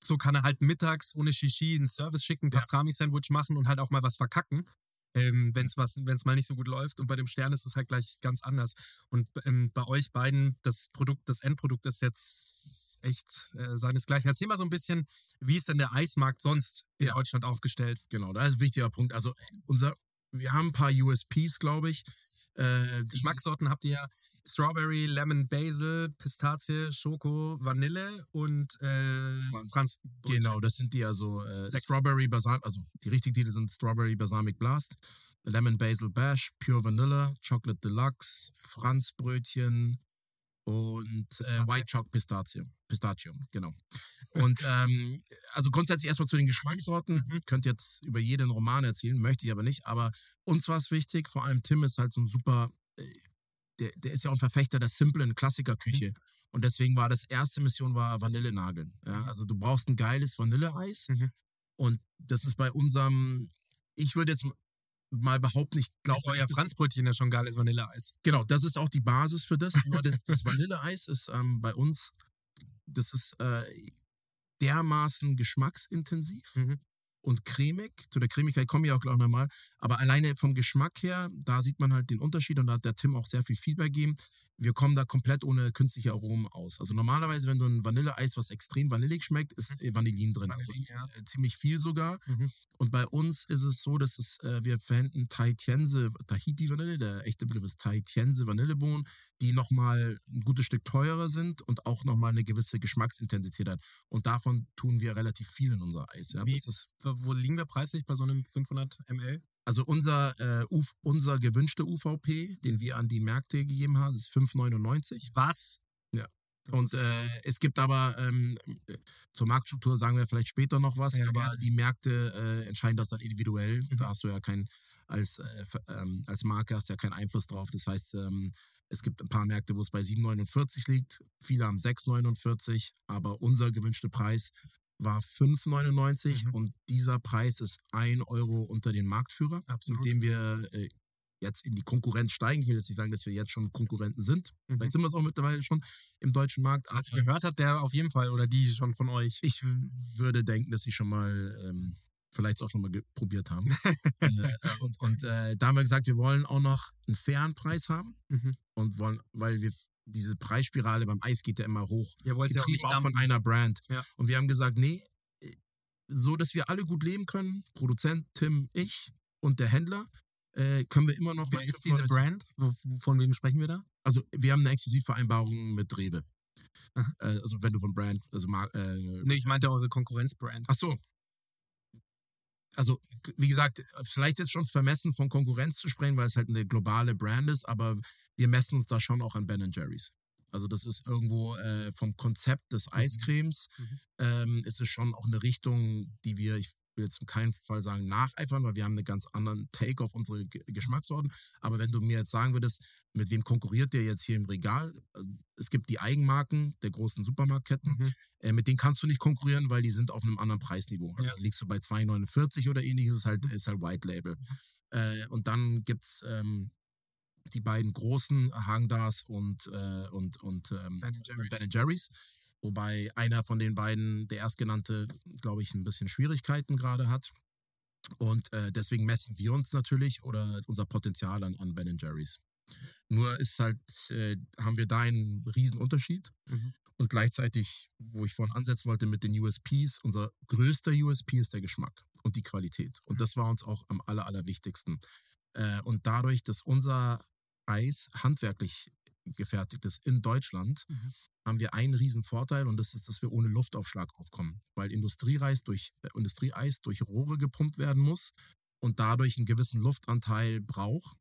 so kann er halt mittags ohne Shishi einen Service schicken, Pastrami-Sandwich machen und halt auch mal was verkacken ähm, wenn es was, wenn es mal nicht so gut läuft. Und bei dem Stern ist es halt gleich ganz anders. Und ähm, bei euch beiden, das Produkt, das Endprodukt ist jetzt echt äh, seinesgleichen. Erzähl mal so ein bisschen, wie ist denn der Eismarkt sonst in Ja. Deutschland aufgestellt? Genau, da ist ein wichtiger Punkt. Also unser, wir haben ein paar USPs, glaube ich. Äh, Geschmackssorten habt ihr Strawberry, Lemon, Basil, Pistazie, Schoko, Vanille und äh, Franz- Franz. Genau, das sind die also äh. Strawberry Balsamic, also die richtigen Titel sind Strawberry Balsamic Blast, Lemon Basil Bash, Pure Vanilla, Chocolate Deluxe, Franzbrötchen und äh. White Choc Pistachio. Pistachio, genau. Und ähm, also grundsätzlich erstmal zu den Geschmackssorten. Mhm. Könnt jetzt über jeden Roman erzählen, möchte ich aber nicht. Aber uns war es wichtig, vor allem Tim ist halt so ein super, äh, der, der ist ja auch ein Verfechter der simplen Klassikerküche. Und deswegen war das erste Mission war Vanillenageln. Ja? Also du brauchst ein geiles Vanilleeis. Mhm. Und das ist bei unserem, ich würde jetzt mal behaupten, ich glaube, Ist euer Franzbrötchen ja schon geiles Vanilleeis. Genau, das ist auch die Basis für das. Nur das, das Vanilleeis ist ähm, bei uns, das ist äh, dermaßen geschmacksintensiv Mhm. Und cremig. Zu der Cremigkeit komme ich auch gleich nochmal. Aber alleine vom Geschmack her, da sieht man halt den Unterschied und da hat der Tim auch sehr viel Feedback gegeben. Wir kommen da komplett ohne künstliche Aromen aus. Also normalerweise, wenn du ein Vanilleeis, was extrem vanillig schmeckt, ist äh, Vanillin drin. Also ja. äh, ziemlich viel sogar. Mhm. Und bei uns ist es so, dass es, äh, wir verwenden Tahitiense, Tahiti Vanille, der echte Begriff ist Tahitiense Vanillebohnen, die nochmal ein gutes Stück teurer sind und auch nochmal eine gewisse Geschmacksintensität hat. Und davon tun wir relativ viel in unser Eis. Ja. Wie- Das ist, Wo liegen wir preislich bei so einem 500 ml? also unser, äh, UV, unser gewünschter UVP, den wir an die Märkte gegeben haben, ist 5,99. Was? Ja. Das Und äh, es gibt aber ähm, zur Marktstruktur sagen wir vielleicht später noch was, Ja, aber gerne. die Märkte äh, entscheiden das dann individuell. Mhm. Da hast du ja kein als äh, ähm, als Marke hast du ja keinen Einfluss drauf. Das heißt, ähm, es gibt ein paar Märkte, wo es bei 7,49 liegt. Viele haben 6,49, aber unser gewünschter Preis war 5,99 Mhm. und dieser Preis ist 1 Euro unter den Marktführer, Absolut. mit dem wir äh, jetzt in die Konkurrenz steigen. Ich will jetzt nicht sagen, dass wir jetzt schon Konkurrenten sind. Mhm. Vielleicht sind wir es auch mittlerweile schon im deutschen Markt. Was aber gehört hat, der auf jeden Fall oder die schon von euch. ich würde denken, dass sie schon mal, ähm, vielleicht auch schon mal probiert haben. äh, und und äh, da haben wir gesagt, wir wollen auch noch einen fairen Preis haben Mhm. und wollen, weil wir diese Preisspirale beim Eis geht ja immer hoch. Ihr wollt ja auch nicht auch von einer Brand. Ja. Und wir haben gesagt, nee, äh, so dass wir alle gut leben können, Produzent, Tim, ich und der Händler, äh, können wir immer noch. Wer ist diese 5,99 Brand? Von wem sprechen wir da? Also wir haben eine Exklusivvereinbarung mit Rewe. Aha. Äh, also wenn du von Brand, also Mar äh, Nee, ich meinte eure Konkurrenzbrand. Ach so. Also, wie gesagt, vielleicht jetzt schon vermessen von Konkurrenz zu sprechen, weil es halt eine globale Brand ist, aber wir messen uns da schon auch an Ben Jerry's. Also das ist irgendwo äh, vom Konzept des Eiscremes, Mhm. ähm, ist es schon auch eine Richtung, die wir, ich will jetzt in keinem Fall sagen nacheifern, weil wir haben einen ganz anderen Take auf unsere Ge Geschmackssorten. Aber wenn du mir jetzt sagen würdest, mit wem konkurriert der jetzt hier im Regal? Also, Es gibt die Eigenmarken der großen Supermarktketten, Mhm. äh, mit denen kannst du nicht konkurrieren, weil die sind auf einem anderen Preisniveau. Also Ja. liegst du bei 2,49 oder ähnliches, ist halt, ist halt White Label. Äh, und dann gibt's ähm, die beiden großen Hangdas und, äh, und, und ähm, Ben Jerry's. Ben Jerry's. Wobei einer von den beiden, der erstgenannte, glaube ich, ein bisschen Schwierigkeiten gerade hat. Und äh, deswegen messen wir uns natürlich oder unser Potenzial an, an Ben Jerry's. Nur ist halt, äh, haben wir da einen riesen Unterschied. Mhm. Und gleichzeitig, wo ich vorhin ansetzen wollte mit den USPs, unser größter USP ist der Geschmack und die Qualität. Und das war uns auch am aller, allerwichtigsten. Äh, und dadurch, dass unser Eis handwerklich gefertigt ist in Deutschland, Mhm. haben wir einen riesen Vorteil und das ist, dass wir ohne Luftaufschlag aufkommen. Weil Industriereis durch, äh, Industrieeis durch Rohre gepumpt werden muss und dadurch einen gewissen Luftanteil braucht.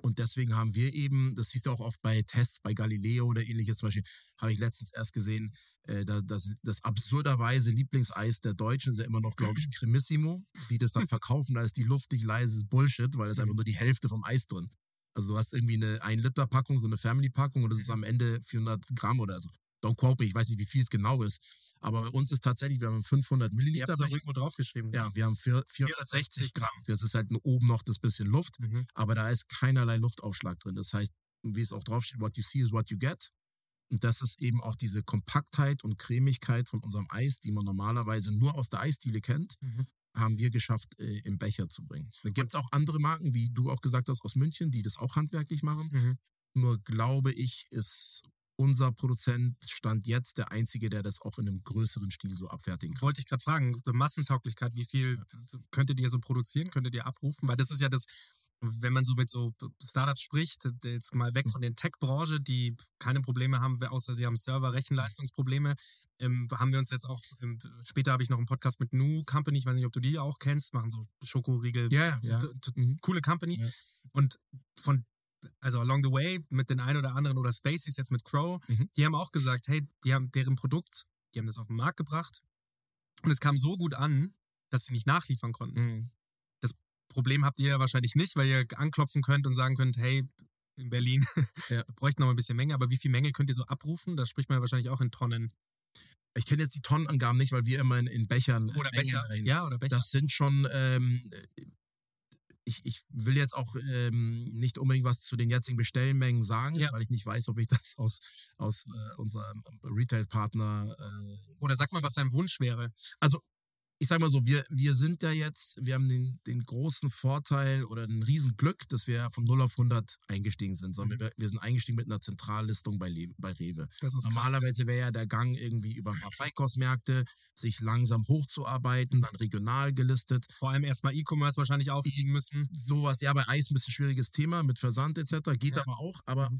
Und deswegen haben wir eben, das siehst du auch oft bei Tests bei Galileo oder ähnliches, zum Beispiel, habe ich letztens erst gesehen, äh, da- das, das absurderweise Lieblingseis der Deutschen ist ja immer noch, glaube ich, Cremissimo, die das dann verkaufen, da ist die Luft nicht leises Bullshit, weil es einfach nur die Hälfte vom Eis drin. Also du hast irgendwie eine 1-Liter-Packung, so eine Family-Packung und das ist am Ende 400 Gramm oder so. Don't quote me, ich weiß nicht, wie viel es genau ist. Aber bei uns ist tatsächlich, wir haben einen 500 Ihr Milliliter habt es irgendwo draufgeschrieben. Ja, wir haben vier- 460 Gramm. Das ist halt oben noch das bisschen Luft, Mhm. aber da ist keinerlei Luftaufschlag drin. Das heißt, wie es auch draufsteht, what you see is what you get. Und das ist eben auch diese Kompaktheit und Cremigkeit von unserem Eis, die man normalerweise nur aus der Eisdiele kennt, Mhm. Haben wir geschafft, äh, im Becher zu bringen. Da gibt es auch andere Marken, wie du auch gesagt hast, aus München, die das auch handwerklich machen. Mhm. Nur glaube ich, ist unser Produzent Stand jetzt der einzige, der das auch in einem größeren Stil so abfertigen kann. Wollte ich gerade fragen, die Massentauglichkeit, wie viel könntet ihr so produzieren, könntet ihr abrufen? Weil das ist ja das, wenn man so mit so Startups spricht, jetzt mal weg von der Tech-Branche, die keine Probleme haben, außer sie haben Server-Rechenleistungsprobleme, ähm, haben wir uns jetzt auch, ähm, später habe ich noch einen Podcast mit New Company, ich weiß nicht, ob du die auch kennst, machen so Schokoriegel, Ja, ja. t- coole Company. Ja. Und von, also along the way mit den ein oder anderen oder Spaces jetzt mit Crow, Mhm. die haben auch gesagt, hey, die haben deren Produkt, die haben das auf den Markt gebracht und es kam so gut an, dass sie nicht nachliefern konnten. Mhm. Problem habt ihr ja wahrscheinlich nicht, weil ihr anklopfen könnt und sagen könnt, hey, in Berlin Ja. bräuchten noch mal ein bisschen Menge, aber wie viel Menge könnt ihr so abrufen? Da spricht man ja wahrscheinlich auch in Tonnen. Ich kenne jetzt die Tonnenangaben nicht, weil wir immer in, in Bechern äh, Oder Mengen Becher. reden. Ja, oder Becher. Das sind schon, ähm, ich, ich will jetzt auch ähm, nicht unbedingt was zu den jetzigen Bestellmengen sagen, Ja. weil ich nicht weiß, ob ich das aus, aus äh, unserem Retail-Partner. Äh, oder sag mal, was dein Wunsch wäre. Ich sag mal so, wir, wir sind ja jetzt, wir haben den, den großen Vorteil oder ein Riesenglück, dass wir von 0 auf 100 eingestiegen sind, sondern wir, wir sind eingestiegen mit einer Zentrallistung bei, Le bei Rewe. Das ist krass. Normalerweise wäre ja der Gang irgendwie über ein paar Feinkostmärkte, sich langsam hochzuarbeiten, dann regional gelistet. Vor allem erstmal E-Commerce wahrscheinlich aufziehen müssen. Sowas, ja, bei Eis ein bisschen schwieriges Thema mit Versand etc. Geht Ja. aber auch, aber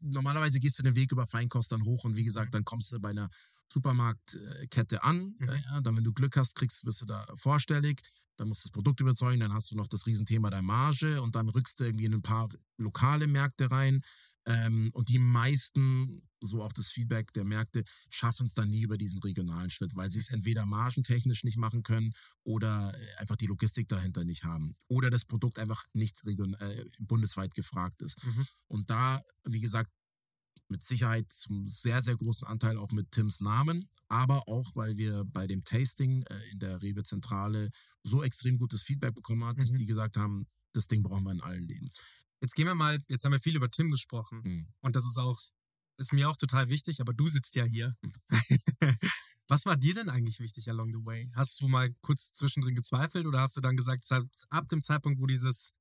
normalerweise gehst du den Weg über Feinkost dann hoch und wie Mhm. gesagt, dann kommst du bei einer Supermarktkette an. Mhm. Ja, dann, wenn du Glück hast, kriegst, wirst du da vorstellig. Dann musst du das Produkt überzeugen, dann hast du noch das Riesenthema der Marge und dann rückst du irgendwie in ein paar lokale Märkte rein. Ähm, und die meisten, so auch das Feedback der Märkte, schaffen es dann nie über diesen regionalen Schritt, weil sie es entweder margentechnisch nicht machen können oder äh, einfach die Logistik dahinter nicht haben. Oder das Produkt einfach nicht region äh, bundesweit gefragt ist. Mhm. Und da, wie gesagt, mit Sicherheit zum sehr, sehr großen Anteil auch mit Tims Namen, aber auch, weil wir bei dem Tasting äh, in der Rewe-Zentrale so extrem gutes Feedback bekommen haben, dass Mhm. die gesagt haben, das Ding brauchen wir in allen Läden. Jetzt gehen wir mal, jetzt haben wir viel über Tim gesprochen. Mhm. Und das ist auch, ist mir auch total wichtig, aber du sitzt ja hier. Was war dir denn eigentlich wichtig along the way? Hast du mal kurz zwischendrin gezweifelt oder hast du dann gesagt, ab dem Zeitpunkt, wo dieses,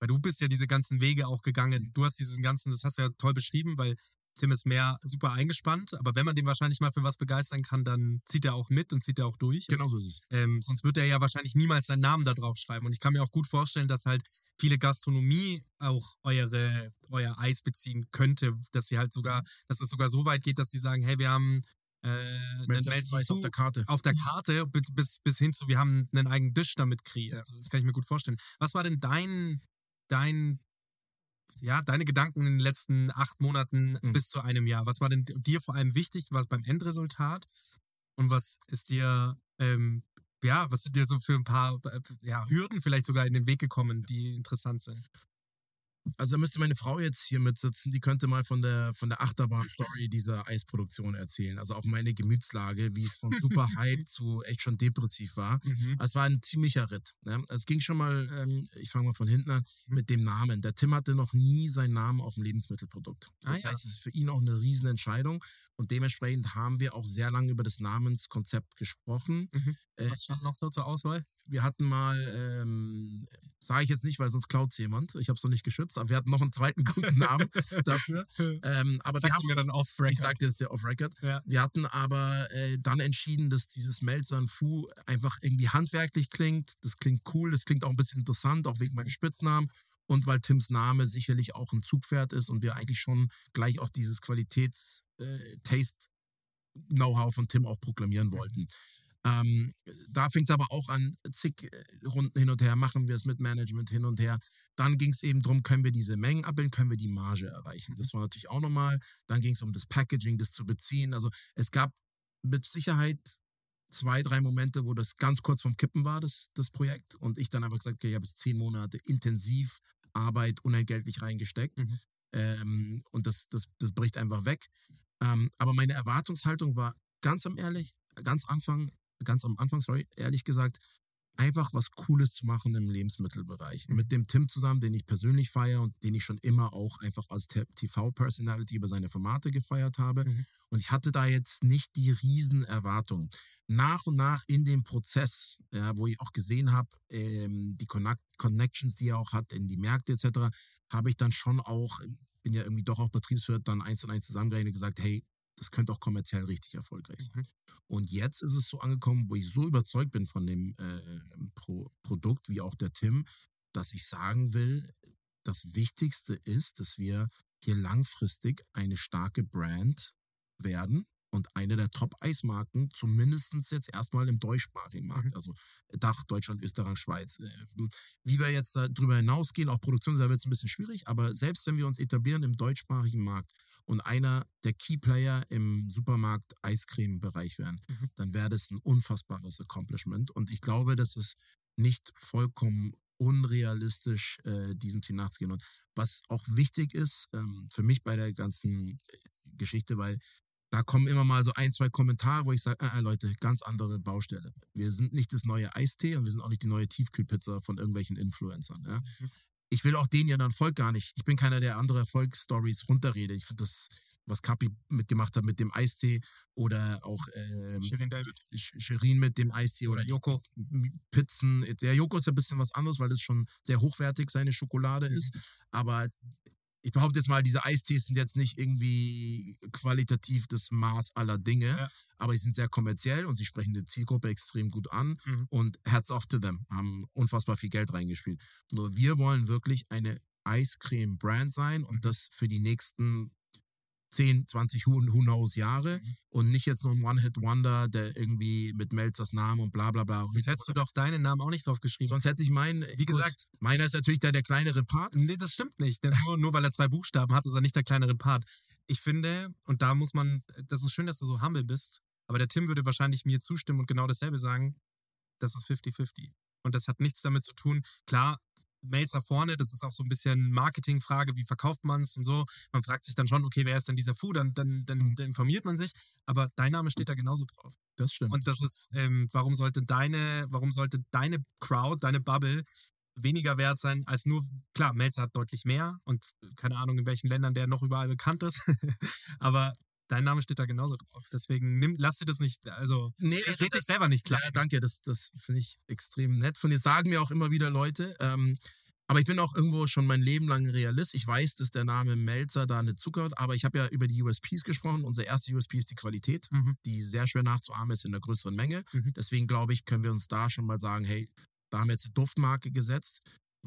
weil du bist ja diese ganzen Wege auch gegangen, du hast diesen ganzen, das hast du ja toll beschrieben, weil Tim ist mehr super eingespannt, aber wenn man den wahrscheinlich mal für was begeistern kann, dann zieht er auch mit und zieht er auch durch. Genau so ist es. Ähm, sonst wird er ja wahrscheinlich niemals seinen Namen da drauf schreiben. Und ich kann mir auch gut vorstellen, dass halt viele Gastronomie auch eure, euer Eis beziehen könnte, dass sie halt sogar, dass es sogar so weit geht, dass die sagen, hey, wir haben äh, Melzer Weiß auf der Karte. auf der Karte bi- bis, bis hin zu, wir haben einen eigenen Tisch damit kreiert. Also das kann ich mir gut vorstellen. Was war denn dein, dein, ja, deine Gedanken in den letzten acht Monaten Mhm. bis zu einem Jahr? Was war denn dir vor allem wichtig, was beim Endresultat? Und was ist dir, ähm, ja, was sind dir so für ein paar äh, ja, Hürden vielleicht sogar in den Weg gekommen, die interessant sind? Also da müsste meine Frau jetzt hier mitsitzen, die könnte mal von der, von der Achterbahn-Story dieser Eisproduktion erzählen. Also auch meine Gemütslage, wie es von super Hype zu echt schon depressiv war. Mhm. Es war ein ziemlicher Ritt. Ne? Es ging schon mal, ähm, ich fange mal von hinten an, mit dem Namen. Der Tim hatte noch nie seinen Namen auf dem Lebensmittelprodukt. Ah, Das ja. heißt, es ist für ihn auch eine Riesenentscheidung. Und dementsprechend haben wir auch sehr lange über das Namenskonzept gesprochen. Mhm. Äh, Was stand noch so zur Auswahl? Wir hatten mal, ähm, sage ich jetzt nicht, weil sonst klaut jemand. Ich habe es noch nicht geschützt, aber wir hatten noch einen zweiten guten Namen dafür. Ähm, aber wir Sagst haben du mir dann off ich record? sagte es ja off record. Ja. Wir hatten aber äh, dann entschieden, dass dieses Melzer und Fu einfach irgendwie handwerklich klingt. Das klingt cool, das klingt auch ein bisschen interessant, auch wegen meinem Spitznamen. Und weil Tims Name sicherlich auch ein Zugpferd ist und wir eigentlich schon gleich auch dieses Qualitäts-Taste-Know-how von Tim auch proklamieren wollten. Ähm, da fing es aber auch an, zig äh, Runden hin und her, machen wir es mit Management hin und her. Dann ging es eben darum, können wir diese Mengen abbilden, können wir die Marge erreichen. Das war natürlich auch nochmal. Dann ging es um das Packaging, das zu beziehen. Also es gab mit Sicherheit zwei, drei Momente, wo das ganz kurz vom Kippen war, das, das Projekt. Und ich dann einfach gesagt, okay, ich habe jetzt zehn Monate intensiv Arbeit unentgeltlich reingesteckt. Mhm. Ähm, und das, das, das bricht einfach weg. Ähm, aber meine Erwartungshaltung war ganz am ehrlich, ganz Anfang, ganz am Anfang, sorry, ehrlich gesagt, einfach was Cooles zu machen im Lebensmittelbereich. Mit dem Tim zusammen, den ich persönlich feiere und den ich schon immer auch einfach als TV-Personality über seine Formate gefeiert habe. Mhm. Und ich hatte da jetzt nicht die riesen Erwartungen. Nach und nach in dem Prozess, ja, wo ich auch gesehen habe, ähm, die Connect Connections, die er auch hat in die Märkte etc., habe ich dann schon auch, bin ja irgendwie doch auch Betriebswirt, dann eins und eins zusammengerechnet und gesagt, hey, das könnte auch kommerziell richtig erfolgreich sein. Und jetzt ist es so angekommen, wo ich so überzeugt bin von dem äh, Pro Produkt, wie auch der Tim, dass ich sagen will, das Wichtigste ist, dass wir hier langfristig eine starke Brand werden und eine der Top-Eismarken, zumindest jetzt erstmal im deutschsprachigen Markt, Mhm. also Dach, Deutschland, Österreich, Schweiz. Äh, Wie wir jetzt darüber hinausgehen, auch Produktion, da wird es ein bisschen schwierig, aber selbst wenn wir uns etablieren im deutschsprachigen Markt und einer der Key-Player im Supermarkt Eiscreme-Bereich werden, Mhm. dann wäre das ein unfassbares Accomplishment und ich glaube, dass es nicht vollkommen unrealistisch, äh, diesem Ziel nachzugehen. Und was auch wichtig ist ähm, für mich bei der ganzen äh, Geschichte, weil da kommen immer mal so ein, zwei Kommentare, wo ich sage, äh, äh, Leute, ganz andere Baustelle. Wir sind nicht das neue Eistee und wir sind auch nicht die neue Tiefkühlpizza von irgendwelchen Influencern. Ja? Mhm. Ich will auch ja dann Erfolg gar nicht. Ich bin keiner, der andere Erfolgsstories runterrede. Ich finde das, was Kapi mitgemacht hat mit dem Eistee oder auch ähm, Shirin David. Sh- Shirin mit dem Eistee oder Joko. Pizzen. Der Joko ist ja ein bisschen was anderes, weil es schon sehr hochwertig seine Schokolade ist. Aber ich behaupte jetzt mal, diese Eistees sind jetzt nicht irgendwie qualitativ das Maß aller Dinge, Ja. aber sie sind sehr kommerziell und sie sprechen die Zielgruppe extrem gut an Mhm. und hats off to them, haben unfassbar viel Geld reingespielt. Nur wir wollen wirklich eine Eiscreme-Brand sein und das für die nächsten 10, 20, who, who knows Jahre und nicht jetzt nur ein One-Hit-Wonder, der irgendwie mit Melzers Namen und bla bla bla. Sonst hättest du doch deinen Namen auch nicht drauf geschrieben. Sonst hätte ich meinen, Wie gesagt, meiner ist natürlich der, der kleinere Part. Nee, das stimmt nicht. Denn nur, nur weil er zwei Buchstaben hat, ist er nicht der kleinere Part. Ich finde, und da muss man, das ist schön, dass du so humble bist, aber der Tim würde wahrscheinlich mir zustimmen und genau dasselbe sagen. Das ist 50-50. Und das hat nichts damit zu tun. Klar, Melzer vorne, das ist auch so ein bisschen Marketingfrage, wie verkauft man es und so. Man fragt sich dann schon, okay, wer ist denn dieser Fu? Dann, dann, dann, dann informiert man sich. Aber dein Name steht da genauso drauf. Das stimmt. Und das ist, ähm, warum sollte deine, warum sollte deine Crowd, deine Bubble weniger wert sein als nur, klar, Melzer hat deutlich mehr und keine Ahnung, in welchen Ländern der noch überall bekannt ist. Aber dein Name steht da genauso drauf. Deswegen nimm, lass dir das nicht, also nee, red red dich selber nicht klar. Ja, danke, das, das finde ich extrem nett von dir. Sagen mir auch immer wieder Leute. Ähm, aber ich bin auch irgendwo schon mein Leben lang Realist. Ich weiß, dass der Name Melzer da eine Zucker hat, aber ich habe ja über die USPs gesprochen. Unser erster USP ist die Qualität, Mhm. die sehr schwer nachzuahmen ist in einer größeren Menge. Mhm. Deswegen glaube ich, können wir uns da schon mal sagen, hey, da haben wir jetzt eine Duftmarke gesetzt,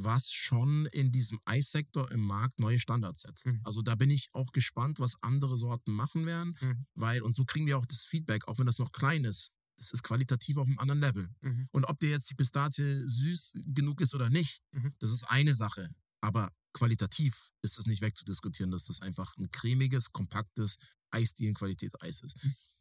was schon in diesem Eissektor im Markt neue Standards setzt. Mhm. Also da bin ich auch gespannt, was andere Sorten machen werden, Mhm. weil, und so kriegen wir auch das Feedback, auch wenn das noch klein ist. Das ist qualitativ auf einem anderen Level. Mhm. Und ob dir jetzt die Pistazie süß genug ist oder nicht, Mhm. das ist eine Sache. Aber qualitativ ist es nicht wegzudiskutieren, dass das einfach ein cremiges, kompaktes Eisdielen-Qualitätseis ist.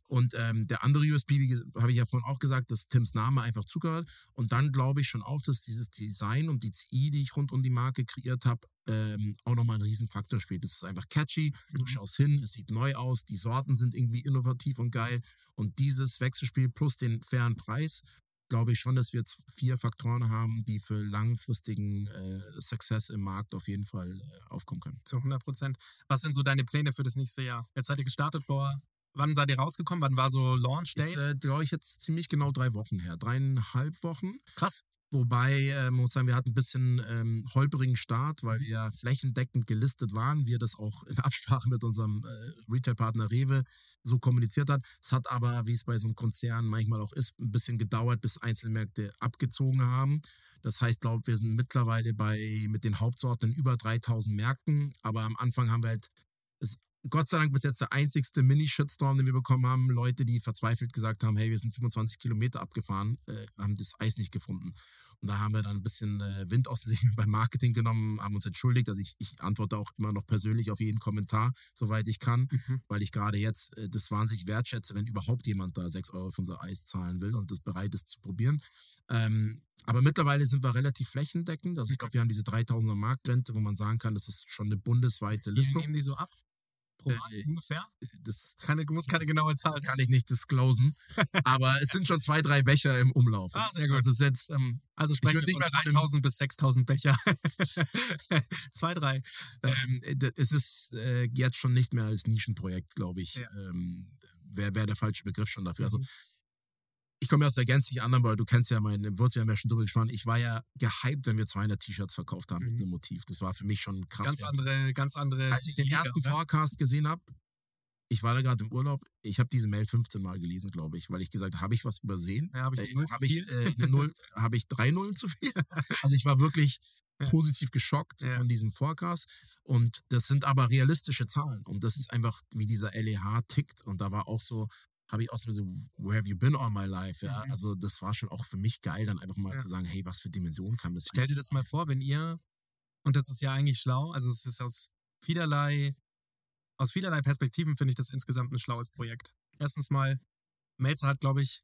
Und ähm, der andere USP, habe ich ja vorhin auch gesagt, dass Tims Name einfach zugehört. Und dann glaube ich schon auch, dass dieses Design und die CI, die ich rund um die Marke kreiert habe, ähm, auch nochmal einen Riesenfaktor spielt. Es ist einfach catchy, du Mhm. schaust hin, es sieht neu aus, die Sorten sind irgendwie innovativ und geil. Und dieses Wechselspiel plus den fairen Preis, glaube ich schon, dass wir jetzt vier Faktoren haben, die für langfristigen äh, Success im Markt auf jeden Fall äh, aufkommen können. Zu 100 Prozent. Was sind so deine Pläne für das nächste Jahr? Jetzt seid ihr gestartet vor, wann seid ihr rausgekommen? Wann war so Launch Ist, Date? äh, glaube ich, jetzt ziemlich genau drei Wochen her. Dreieinhalb Wochen. Krass. Wobei, äh, man muss sagen, wir hatten ein bisschen ähm, holprigen Start, weil wir flächendeckend gelistet waren. Wir das auch in Absprache mit unserem äh, Retail-Partner Rewe so kommuniziert hat. Es hat aber, wie es bei so einem Konzern manchmal auch ist, ein bisschen gedauert, bis Einzelmärkte abgezogen haben. Das heißt, glaube wir sind mittlerweile bei mit den Hauptsorten in über 3000 Märkten. Aber am Anfang haben wir halt es Gott sei Dank bis jetzt der einzigste Mini-Shitstorm, den wir bekommen haben. Leute, die verzweifelt gesagt haben, hey, wir sind 25 Kilometer abgefahren, äh, haben das Eis nicht gefunden. Und da haben wir dann ein bisschen äh, Wind aus den Segeln beim Marketing genommen, haben uns entschuldigt. Also ich, ich antworte auch immer noch persönlich auf jeden Kommentar, soweit ich kann, Mhm. weil ich gerade jetzt äh, das wahnsinnig wertschätze, wenn überhaupt jemand da 6 Euro für unser Eis zahlen will und das bereit ist zu probieren. Ähm, aber mittlerweile sind wir relativ flächendeckend. Also ich glaube, wir haben diese 3000er Marktgrenze, wo man sagen kann, das ist schon eine bundesweite Listung. nehmen die so ab? Pro Mal Äh, ungefähr? Das Keine, muss keine genaue Zahl das kann ich nicht disclosen. aber es sind schon zwei, drei Becher im Umlauf. Ah, sehr gut. Also jetzt, ähm, Also sprechen wir nicht mehr von einem- 3000 bis 6000 Becher. Zwei, drei. ähm, d- es ist äh, jetzt schon nicht mehr als Nischenprojekt, glaube ich. Ja. Ähm, Wäre wär der falsche Begriff schon dafür. Also Mhm. Ich komme ja aus der gänzlich anderen, weil du kennst ja meinen Wurz, wir haben ja schon drüber gesprochen. Ich war ja gehypt, wenn wir 200 T-Shirts verkauft haben mit Mhm. einem Motiv. Das war für mich schon krass. Ganz wert. andere, ganz andere. Als ich den Liga, ersten ne? Forecast gesehen habe, ich war da gerade im Urlaub, ich habe diese Mail 15 Mal gelesen, glaube ich, weil ich gesagt habe, habe ich was übersehen? Ja, habe ich Äh, habe ich, viel? äh, eine Null, habe ich drei Nullen zu viel? Also ich war wirklich Ja. positiv geschockt Ja. von diesem Forecast. Und das sind aber realistische Zahlen. Und das ist einfach, wie dieser LEH tickt. Und da war auch so, habe ich auch so, where have you been all my life? Ja, Mhm. also das war schon auch für mich geil, dann einfach mal Ja. zu sagen, hey, was für Dimensionen kann das Stell dir das mal vor, wenn ihr, und das ist ja eigentlich schlau, also es ist aus vielerlei, aus vielerlei Perspektiven finde ich das insgesamt ein schlaues Projekt. Erstens mal, Melzer hat, glaube ich,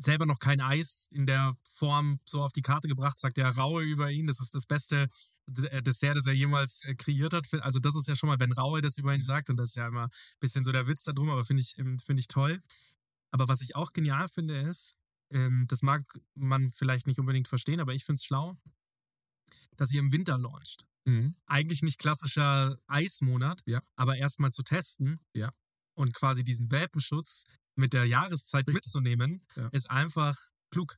selber noch kein Eis in der Form so auf die Karte gebracht, sagt der Raue über ihn. Das ist das beste äh, Dessert, das er jemals äh, kreiert hat. Also das ist ja schon mal, wenn Raue das über ihn sagt, und das ist ja immer ein bisschen so der Witz da drum, aber finde ich, ähm, finde ich toll. Aber was ich auch genial finde, ist, ähm, das mag man vielleicht nicht unbedingt verstehen, aber ich finde es schlau, dass ihr im Winter launcht. Mhm. Eigentlich nicht klassischer Eismonat, Ja. aber erstmal zu testen Ja. und quasi diesen Welpenschutz mit der Jahreszeit Richtig. mitzunehmen, Ja. ist einfach klug.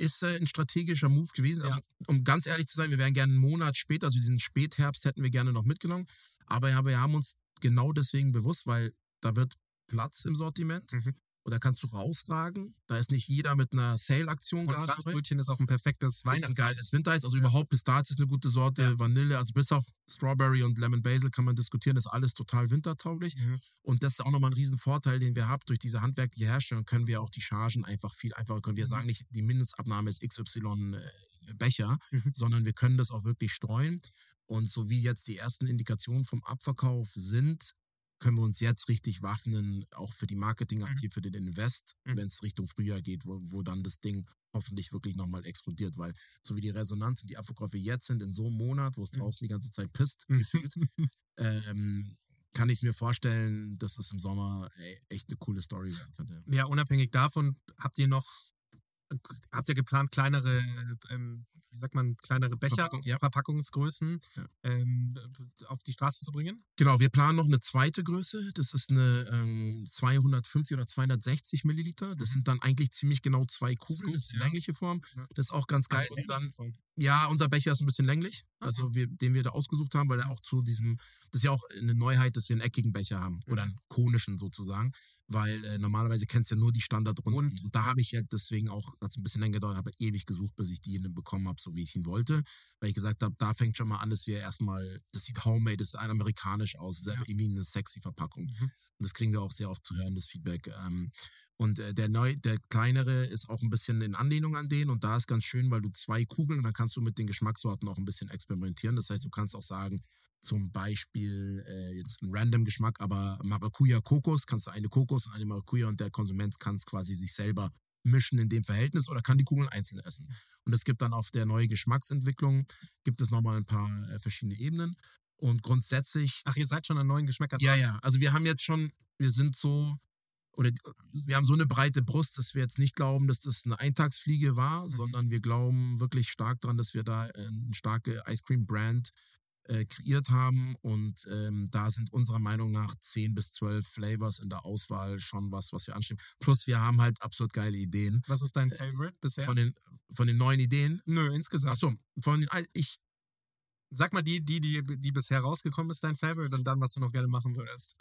ist äh, ein strategischer Move gewesen. Also, Ja. um ganz ehrlich zu sein, wir wären gerne einen Monat später, also diesen Spätherbst hätten wir gerne noch mitgenommen. Aber ja, wir haben uns genau deswegen bewusst, weil da wird Platz im Sortiment Mhm. Und da kannst du rausragen. Da ist nicht jeder mit einer Sale-Aktion gerade. Franzbrötchen ist auch ein perfektes Ist ein geiles Wintereis, also überhaupt Pistazie ist eine gute Sorte, Ja. Vanille, also bis auf Strawberry und Lemon Basil kann man diskutieren, ist alles total wintertauglich. Mhm. Und das ist auch nochmal ein Riesenvorteil, den wir haben. Durch diese handwerkliche Herstellung können wir auch die Chargen einfach viel einfacher, können wir Mhm. sagen, nicht die Mindestabnahme ist XY äh, Becher, Mhm. sondern wir können das auch wirklich streuen. Und so wie jetzt die ersten Indikationen vom Abverkauf sind, können wir uns jetzt richtig waffnen, auch für die Marketingaktiv, für den Invest, Mhm. wenn es Richtung Frühjahr geht, wo, wo dann das Ding hoffentlich wirklich nochmal explodiert, weil so wie die Resonanz und die Abverkäufe jetzt sind in so einem Monat, wo es Mhm. draußen die ganze Zeit pisst, Mhm. gefühlt, ähm, kann ich es mir vorstellen, dass es im Sommer ey, echt eine coole Story werden könnte. Ja, unabhängig davon, habt ihr noch, habt ihr geplant, kleinere, ähm, wie sagt man, kleinere Becher, Verpackung, ja. Verpackungsgrößen Ja. ähm, auf die Straße zu bringen? Genau, wir planen noch eine zweite Größe. Das ist eine ähm, 250 oder 260 Milliliter. Das sind dann eigentlich ziemlich genau zwei Kugeln. Das ist Mhm. ja. längliche Form. Das ist auch ganz geil. Und dann, ja, unser Becher ist ein bisschen länglich. Also, wir, den wir da ausgesucht haben, weil er auch zu diesem, das ist ja auch eine Neuheit, dass wir einen eckigen Becher haben. Oder einen konischen sozusagen. Weil äh, normalerweise kennst du ja nur die Standardrunden. Rund. Und da habe ich ja deswegen auch, hat es ein bisschen länger gedauert, habe ewig gesucht, bis ich die bekommen habe, so wie ich ihn wollte. Weil ich gesagt habe, da fängt schon mal an, dass wir erstmal, das sieht homemade, das ist ein amerikanisch aus, das ist Ja. irgendwie eine sexy Verpackung. Mhm. Das kriegen wir auch sehr oft zu hören, das Feedback. Ähm, und äh, der neu, der kleinere ist auch ein bisschen in Anlehnung an den und da ist ganz schön, weil du zwei Kugeln und dann kannst du mit den Geschmackssorten auch ein bisschen experimentieren. Das heißt, du kannst auch sagen, zum Beispiel äh, jetzt ein random Geschmack, aber Maracuja Kokos, kannst du eine Kokos und eine Maracuja und der Konsument kann es quasi sich selber mischen in dem Verhältnis oder kann die Kugeln einzeln essen. Und es gibt dann auf der neue Geschmacksentwicklung, gibt es nochmal ein paar äh, verschiedene Ebenen. Und grundsätzlich Ach, ihr seid schon an neuen Geschmäckern ja, dran? ja. Also wir haben jetzt schon, wir sind so, oder wir haben so eine breite Brust, dass wir jetzt nicht glauben, dass das eine Eintagsfliege war, Mhm. sondern wir glauben wirklich stark daran, dass wir da äh, eine starke Ice Cream Brand äh, kreiert haben. Und ähm, da sind unserer Meinung nach 10 bis 12 Flavors in der Auswahl schon was, was wir anstreben. Plus wir haben halt absurd geile Ideen. Was ist dein Favorite bisher? Äh, Von den, von den neuen Ideen. Nö, insgesamt. Achso, von den, ich, Sag mal die, die, die, die bisher rausgekommen ist, dein Favorite und dann, was du noch gerne machen würdest.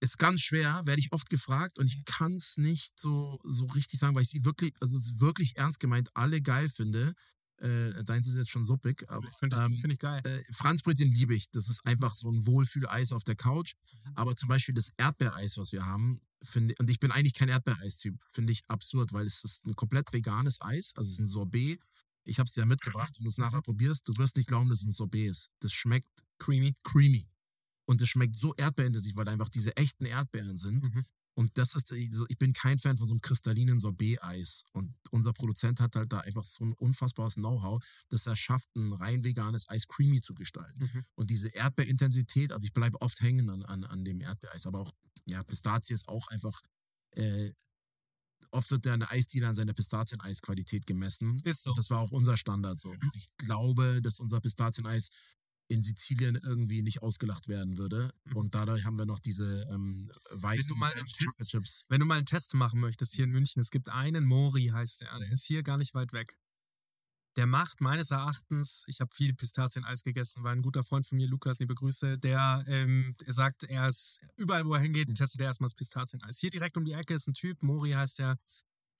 ist ganz schwer, werde ich oft gefragt und ich kann es nicht so, so richtig sagen, weil ich sie wirklich, also wirklich ernst gemeint, alle geil finde. Äh, deins ist jetzt schon suppig, aber Finde ich, ähm, find ich geil. äh, Franzbrötchen liebe ich. Das ist einfach so ein Wohlfühleis auf der Couch. Aber zum Beispiel das Erdbeereis, was wir haben, finde und ich bin eigentlich kein Erdbeereistyp, finde ich absurd, weil es ist ein komplett veganes Eis, also es ist ein Sorbet. Ich habe es dir mitgebracht, wenn du es nachher probierst, du wirst nicht glauben, dass es ein Sorbet ist. Das schmeckt Creamy. creamy. Und es schmeckt so erdbeerintensiv, weil da einfach diese echten Erdbeeren sind. Mhm. Und das ist, also ich bin kein Fan von so einem kristallinen Sorbet-Eis. Und unser Produzent hat halt da einfach so ein unfassbares Know-how, dass er schafft, ein rein veganes Eis creamy zu gestalten. Mhm. Und diese Erdbeerintensität, also ich bleibe oft hängen an, an, an dem Erdbeereis, aber auch, ja, Pistazie ist auch einfach, äh, oft wird eine Eisdiele an seiner Pistazieneisqualität gemessen. Ist so. Das war auch unser Standard so. Ich glaube, dass unser Pistazieneis in Sizilien irgendwie nicht ausgelacht werden würde. Und dadurch haben wir noch diese ähm, weißen im French Test-. Wenn du mal einen Test machen möchtest hier in München, es gibt einen, Mori heißt der, der ist hier gar nicht weit weg. Der macht meines Erachtens, ich habe viel Pistazieneis gegessen, war ein guter Freund von mir, Lukas, liebe Grüße, der, ähm, er sagt, er ist überall, wo er hingeht, testet er erstmal das Pistazieneis. Hier direkt um die Ecke ist ein Typ, Mori heißt der,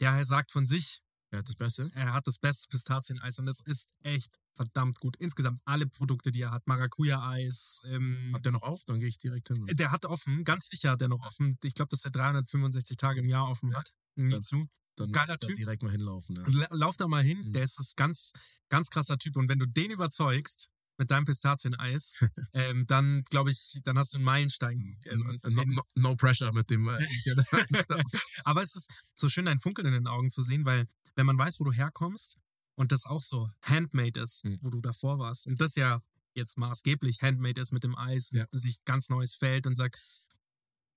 der sagt von sich, Er hat das Beste. Er hat das beste Pistazieneis und es ist echt verdammt gut. Insgesamt alle Produkte, die er hat. Maracuja-Eis. Ähm, Hat der noch auf? Dann gehe ich direkt hin. der hat offen, ganz sicher hat er noch offen. Ich glaube, dass er 365 Tage im Jahr offen hat. Nie zu. Dann geiler Typ. direkt mal hinlaufen. Ja. La- Lauf da mal hin, Mhm. der ist das ganz, ganz krasser Typ. Und wenn du den überzeugst mit deinem Pistazieneis, ähm, dann glaube ich, dann hast du einen Meilenstein. Ähm, no, no, no pressure mit dem. Äh, Aber es ist so schön, dein Funkeln in den Augen zu sehen, weil wenn man weiß, wo du herkommst und das auch so handmade ist, Mhm. wo du davor warst und das ja jetzt maßgeblich handmade ist mit dem Eis, Ja. sich ganz neues Feld und sagt,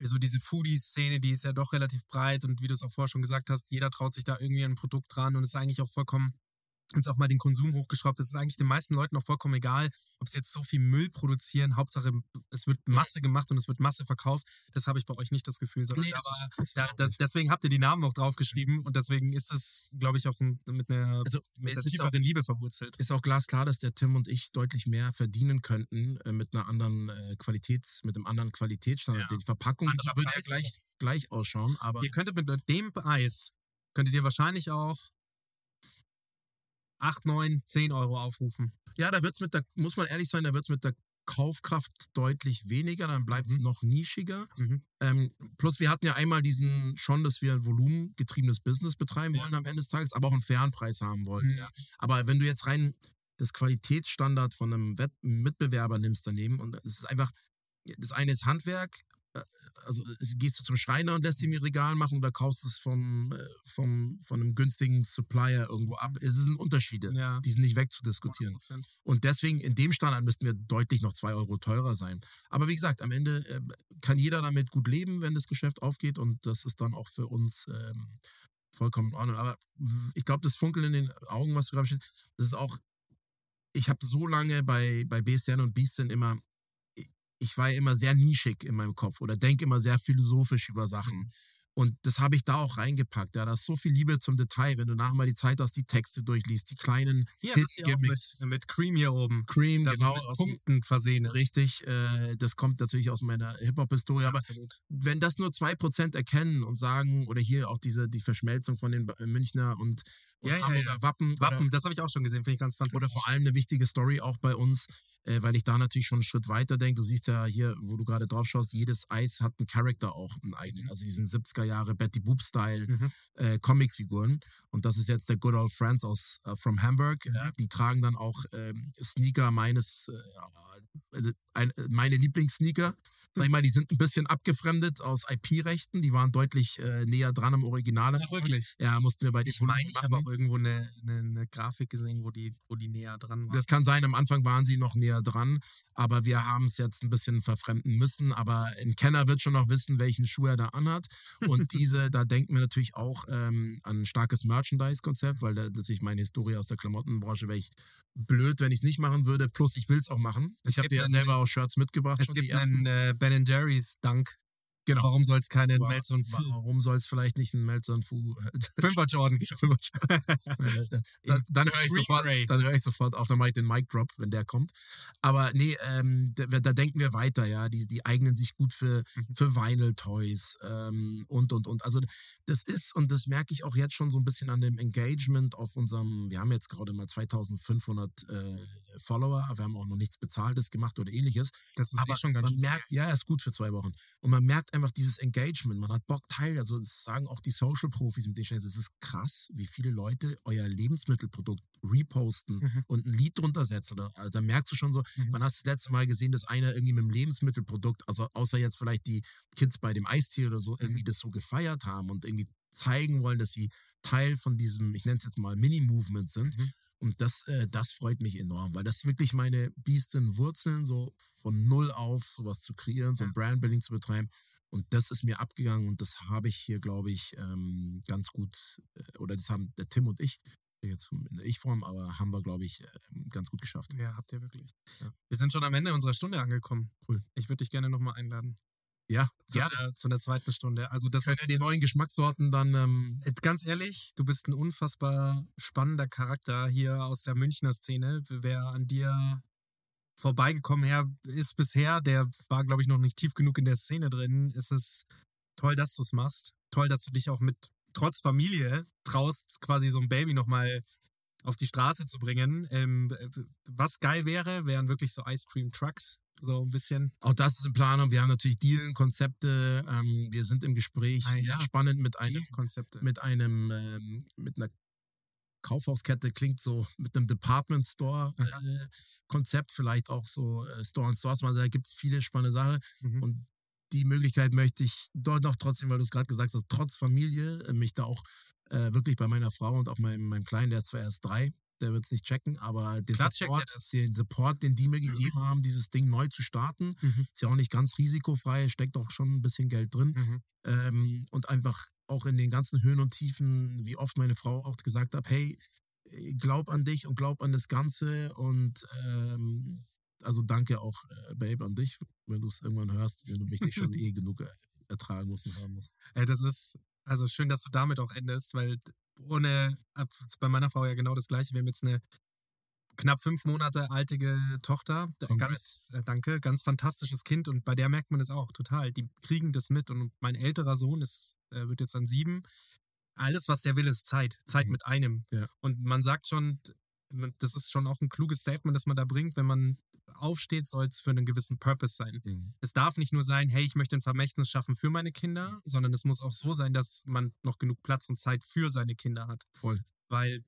so diese Foodie-Szene, die ist ja doch relativ breit und wie du es auch vorher schon gesagt hast, jeder traut sich da irgendwie ein Produkt dran und ist eigentlich auch vollkommen jetzt auch mal den Konsum hochgeschraubt. Es ist eigentlich den meisten Leuten auch vollkommen egal, ob sie jetzt so viel Müll produzieren. Hauptsache, es wird Masse gemacht und es wird Masse verkauft. Das habe ich bei euch nicht das Gefühl, sondern Nee, das aber das da, auch da, deswegen habt ihr die Namen auch draufgeschrieben und deswegen ist es, glaube ich, auch ein, mit einer, Also, mit es einer tieferen Liebe verwurzelt. ist auch glasklar, dass der Tim und ich deutlich mehr verdienen könnten äh, mit einer anderen äh, Qualitäts, mit einem anderen Qualitätsstandard. Ja. Die Verpackung die würde ja Preis gleich, gleich ausschauen, aber Ihr könntet mit dem Eis, könntet ihr wahrscheinlich auch 8, 9, 10 Euro aufrufen. ja, da wird's mit der, muss man ehrlich sein, da wird's mit der Kaufkraft deutlich weniger, dann bleibt es Mhm. noch nischiger. Mhm. Ähm, plus wir hatten ja einmal diesen schon, dass wir ein volumengetriebenes Business betreiben Ja. wollen am Ende des Tages, aber auch einen fairen Preis haben wollen. Mhm. Ja. Aber wenn du jetzt rein das Qualitätsstandard von einem Wett Mitbewerber nimmst daneben und es ist einfach, das eine ist Handwerk, also es- gehst du zum Schreiner und lässt ihm ihr Regal machen oder kaufst es vom, äh, vom, von einem günstigen Supplier irgendwo ab. Es sind Unterschiede, Ja. die sind nicht wegzudiskutieren. 100%. Und deswegen, in dem Standard müssten wir deutlich noch zwei Euro teurer sein. Aber wie gesagt, am Ende äh, kann jeder damit gut leben, wenn das Geschäft aufgeht. Und das ist dann auch für uns ähm, vollkommen in Ordnung. Aber ich glaube, das Funkeln in den Augen, was du gerade das ist auch, ich habe so lange bei, bei BSN und Beastin immer, ich- war ja immer sehr nischig in meinem Kopf oder denke immer sehr philosophisch über Sachen. Und das habe ich da auch reingepackt. Ja, da ist so viel Liebe zum Detail. Wenn du nachher mal die Zeit hast, die Texte durchliest, die kleinen Hier, das hier auch mit, mit Cream hier oben. Cream, Das genau, aus, Punkten versehen ist. richtig. Äh, das kommt natürlich aus meiner Hip-Hop-Historie. Aber Absolut. wenn das nur 2% erkennen und sagen, oder hier auch diese die Verschmelzung von den Münchner und, und Ja, ja, Hamburger ja. Wappen, Wappen, Oder, das habe ich auch schon gesehen, finde ich ganz fantastisch. oder vor allem eine wichtige Story auch bei uns, äh, weil ich da natürlich schon einen Schritt weiter denke. Du siehst ja hier, wo du gerade drauf schaust, jedes Eis hat einen Charakter auch, einen eigenen. Also diesen 70er Jahre Betty Boop-Style Mhm. äh, Comicfiguren. Und das ist jetzt der Good Old Friends aus äh, from Hamburg. Äh, die tragen dann auch ähm, Sneaker meines, äh, äh, ein, äh, meine Lieblingssneaker. Sag ich mal, die sind ein bisschen abgefremdet aus IP-Rechten. Die waren deutlich äh, näher dran am Original. Ach, wirklich? Ja, mussten wir bei Ich meine, ich habe irgendwo eine, eine, eine Grafik gesehen, wo die, wo die näher dran war. Das kann sein, am Anfang waren sie noch näher dran, aber wir haben es jetzt ein bisschen verfremden müssen. Aber ein Kenner wird schon noch wissen, welchen Schuh er da anhat. Und diese, da denken wir natürlich auch ähm, an ein starkes Merchandise-Konzept, weil da natürlich meine Historie aus der Klamottenbranche wäre ich blöd, wenn ich es nicht machen würde. Plus, ich will es auch machen. Es ich habe dir ja selber auch Shirts mitgebracht. es gibt einen äh, Ben Jerry's Dank. Genau. Warum soll es keine Wa- Melzer und Fu Warum soll es vielleicht nicht ein Melzer und Fu Fünfer Jordan geben? dann, dann höre ich, sofort, dann hör ich sofort auf, dann mache ich den Mic Drop, wenn der kommt. Aber nee, ähm, da, da denken wir weiter, ja. Die, die eignen sich gut für, Mhm. für Vinyl Toys ähm, und und und. Also das ist, und das merke ich auch jetzt schon so ein bisschen an dem Engagement auf unserem, wir haben jetzt gerade mal 2500 äh, Follower, aber wir haben auch noch nichts Bezahltes gemacht oder ähnliches. Das ist Aber eh schon ganz man merkt, ja, ist gut für zwei Wochen. Und man merkt einfach dieses Engagement. Man hat Bock teil. Also das sagen auch die Social-Profis mit denen Es ist krass, wie viele Leute euer Lebensmittelprodukt reposten Mhm. und ein Lied drunter setzen. Also da merkst du schon so, Mhm. man hat das letzte Mal gesehen, dass einer irgendwie mit dem Lebensmittelprodukt, also außer jetzt vielleicht die Kids bei dem Eistee oder so, Mhm. irgendwie das so gefeiert haben und irgendwie zeigen wollen, dass sie Teil von diesem, ich nenne es jetzt mal Mini-Movement sind. Mhm. Und das, äh, das freut mich enorm, weil das wirklich meine Biesten Wurzeln, so von null auf sowas zu kreieren, so ein Brandbuilding zu betreiben. Und das ist mir abgegangen und das habe ich hier, glaube ich, ähm, ganz gut, äh, oder das haben der Tim und ich, jetzt in der Ich-Form, aber haben wir, glaube ich, äh, ganz gut geschafft. Ja, habt ihr wirklich. Ja. Wir sind schon am Ende unserer Stunde angekommen. Cool. Ich würde dich gerne nochmal einladen. Ja, Zu, ja. der, zu der zweiten Stunde. Also das Können ist die neuen Geschmackssorten dann, ähm, Äh, Ganz ehrlich, du bist ein unfassbar spannender Charakter hier aus der Münchner Szene. Wer an dir vorbeigekommen her ist bisher, der war, glaube ich, noch nicht tief genug in der Szene drin. Es ist toll, dass du es machst. Toll, dass du dich auch mit trotz Familie traust, quasi so ein Baby nochmal auf die Straße zu bringen. Ähm, was geil wäre, wären wirklich so Ice Cream Trucks. So ein bisschen. Auch das ist in Planung. Wir haben natürlich Dealen, Konzepte. Ähm, wir sind im Gespräch. Ah, ja. spannend mit einem, Konzepte. mit einem, ähm, mit einer Kaufhauskette klingt so mit einem Department Store äh, Konzept, vielleicht auch so äh, Store on Stores. Also da gibt es viele spannende Sachen. Mhm. Und die Möglichkeit möchte ich dort auch trotzdem, weil du es gerade gesagt hast, trotz Familie, äh, mich da auch äh, wirklich bei meiner Frau und auch meinem, meinem Kleinen, der ist zwar erst drei, der wird es nicht checken, aber den Klar checkt er Support, den Support, den die mir gegeben haben, dieses Ding neu zu starten, Mhm. ist ja auch nicht ganz risikofrei, steckt auch schon ein bisschen Geld drin. Mhm. Ähm, und einfach auch in den ganzen Höhen und Tiefen, wie oft meine Frau auch gesagt hat, hey, glaub an dich und glaub an das Ganze und ähm, also danke auch, äh, Babe, an dich, wenn du es irgendwann hörst, wenn du mich nicht schon eh genug äh, ertragen musst und haben musst. Äh, das ist also schön, dass du damit auch endest, weil ohne, bei meiner Frau ja genau das Gleiche. Wir haben jetzt eine knapp fünf Monate altige Tochter. Congrats. Ganz, äh, danke, ganz fantastisches Kind und bei der merkt man das auch total. Die kriegen das mit und mein älterer Sohn ist, äh, wird jetzt dann sieben. Alles, was der will, ist Zeit. Zeit Mhm. mit einem. Ja. Und man sagt schon, das ist schon auch ein kluges Statement, das man da bringt, wenn man aufsteht, soll es für einen gewissen Purpose sein. Es darf nicht nur sein, hey, ich möchte ein Vermächtnis schaffen für meine Kinder, sondern es muss auch so sein, dass man noch genug Platz und Zeit für seine Kinder hat. Voll. Weil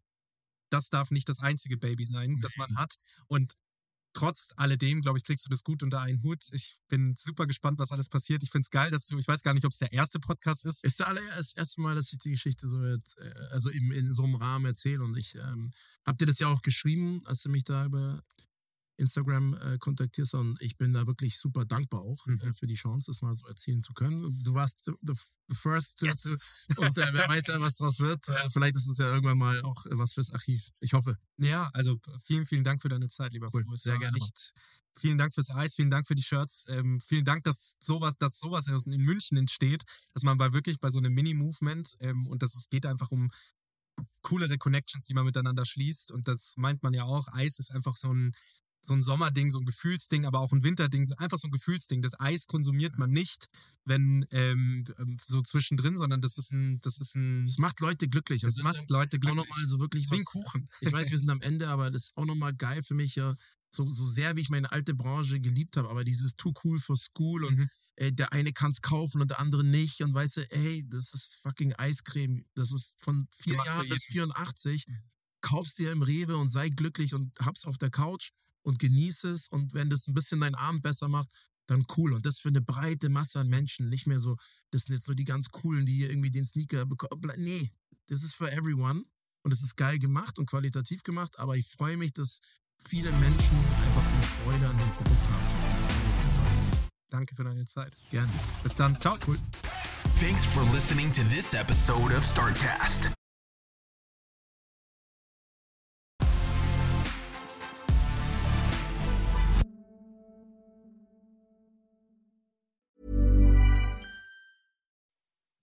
das darf nicht das einzige Baby sein, das man hat. Und trotz alledem, glaube ich, kriegst du das gut unter einen Hut. Ich bin super gespannt, was alles passiert. Ich finde es geil, dass du, ich weiß gar nicht, ob es der erste Podcast ist. Ist der aller, das erste Mal, dass ich die Geschichte so jetzt, äh, also in, in so einem Rahmen erzähle und ich ähm, hab dir das ja auch geschrieben, als du mich da über Instagram äh, kontaktierst und ich bin da wirklich super dankbar auch Mhm. äh, für die Chance, das mal so erzählen zu können. Du warst the, the, the first Yes. to, und äh, wer weiß ja, was draus wird. Äh, vielleicht ist es ja irgendwann mal auch äh, was fürs Archiv. Ich hoffe. Ja, also vielen, vielen Dank für deine Zeit, lieber Cool, Flo. Sehr gerne. Echt, vielen Dank fürs Eis, vielen Dank für die Shirts, ähm, vielen Dank, dass sowas, dass sowas in München entsteht, dass man bei wirklich bei so einem Mini-Movement ähm, und das es geht einfach um coolere Connections, die man miteinander schließt und das meint man ja auch. Eis ist einfach so ein so ein Sommerding, so ein Gefühlsding, aber auch ein Winterding, einfach so ein Gefühlsding. Das Eis konsumiert man nicht, wenn ähm, so zwischendrin, sondern das ist ein, das ist ein, Es macht Leute glücklich. das Und macht Leute auch glücklich. nochmal so wirklich was- Kuchen. Ich weiß, wir sind am Ende, aber das ist auch nochmal geil für mich, ja, so, so sehr wie ich meine alte Branche geliebt habe, aber dieses too cool for school und Mhm. äh, der eine kann es kaufen und der andere nicht und weißt du, ey, das ist fucking Eiscreme, das ist von vier Jahren bis jeden. 84, kaufst dir im Rewe und sei glücklich und hab's auf der Couch und genieße es und wenn das ein bisschen deinen Abend besser macht, dann cool. Und das für eine breite Masse an Menschen, nicht mehr so, das sind jetzt so die ganz coolen, die hier irgendwie den Sneaker bekommen. Nee, das ist for everyone. Und es ist geil gemacht und qualitativ gemacht, aber ich freue mich, dass viele Menschen einfach eine Freude an dem Produkt haben. Das Danke für deine Zeit. gerne. Bis dann. Ciao. Cool. Thanks for listening to this episode of StartCast.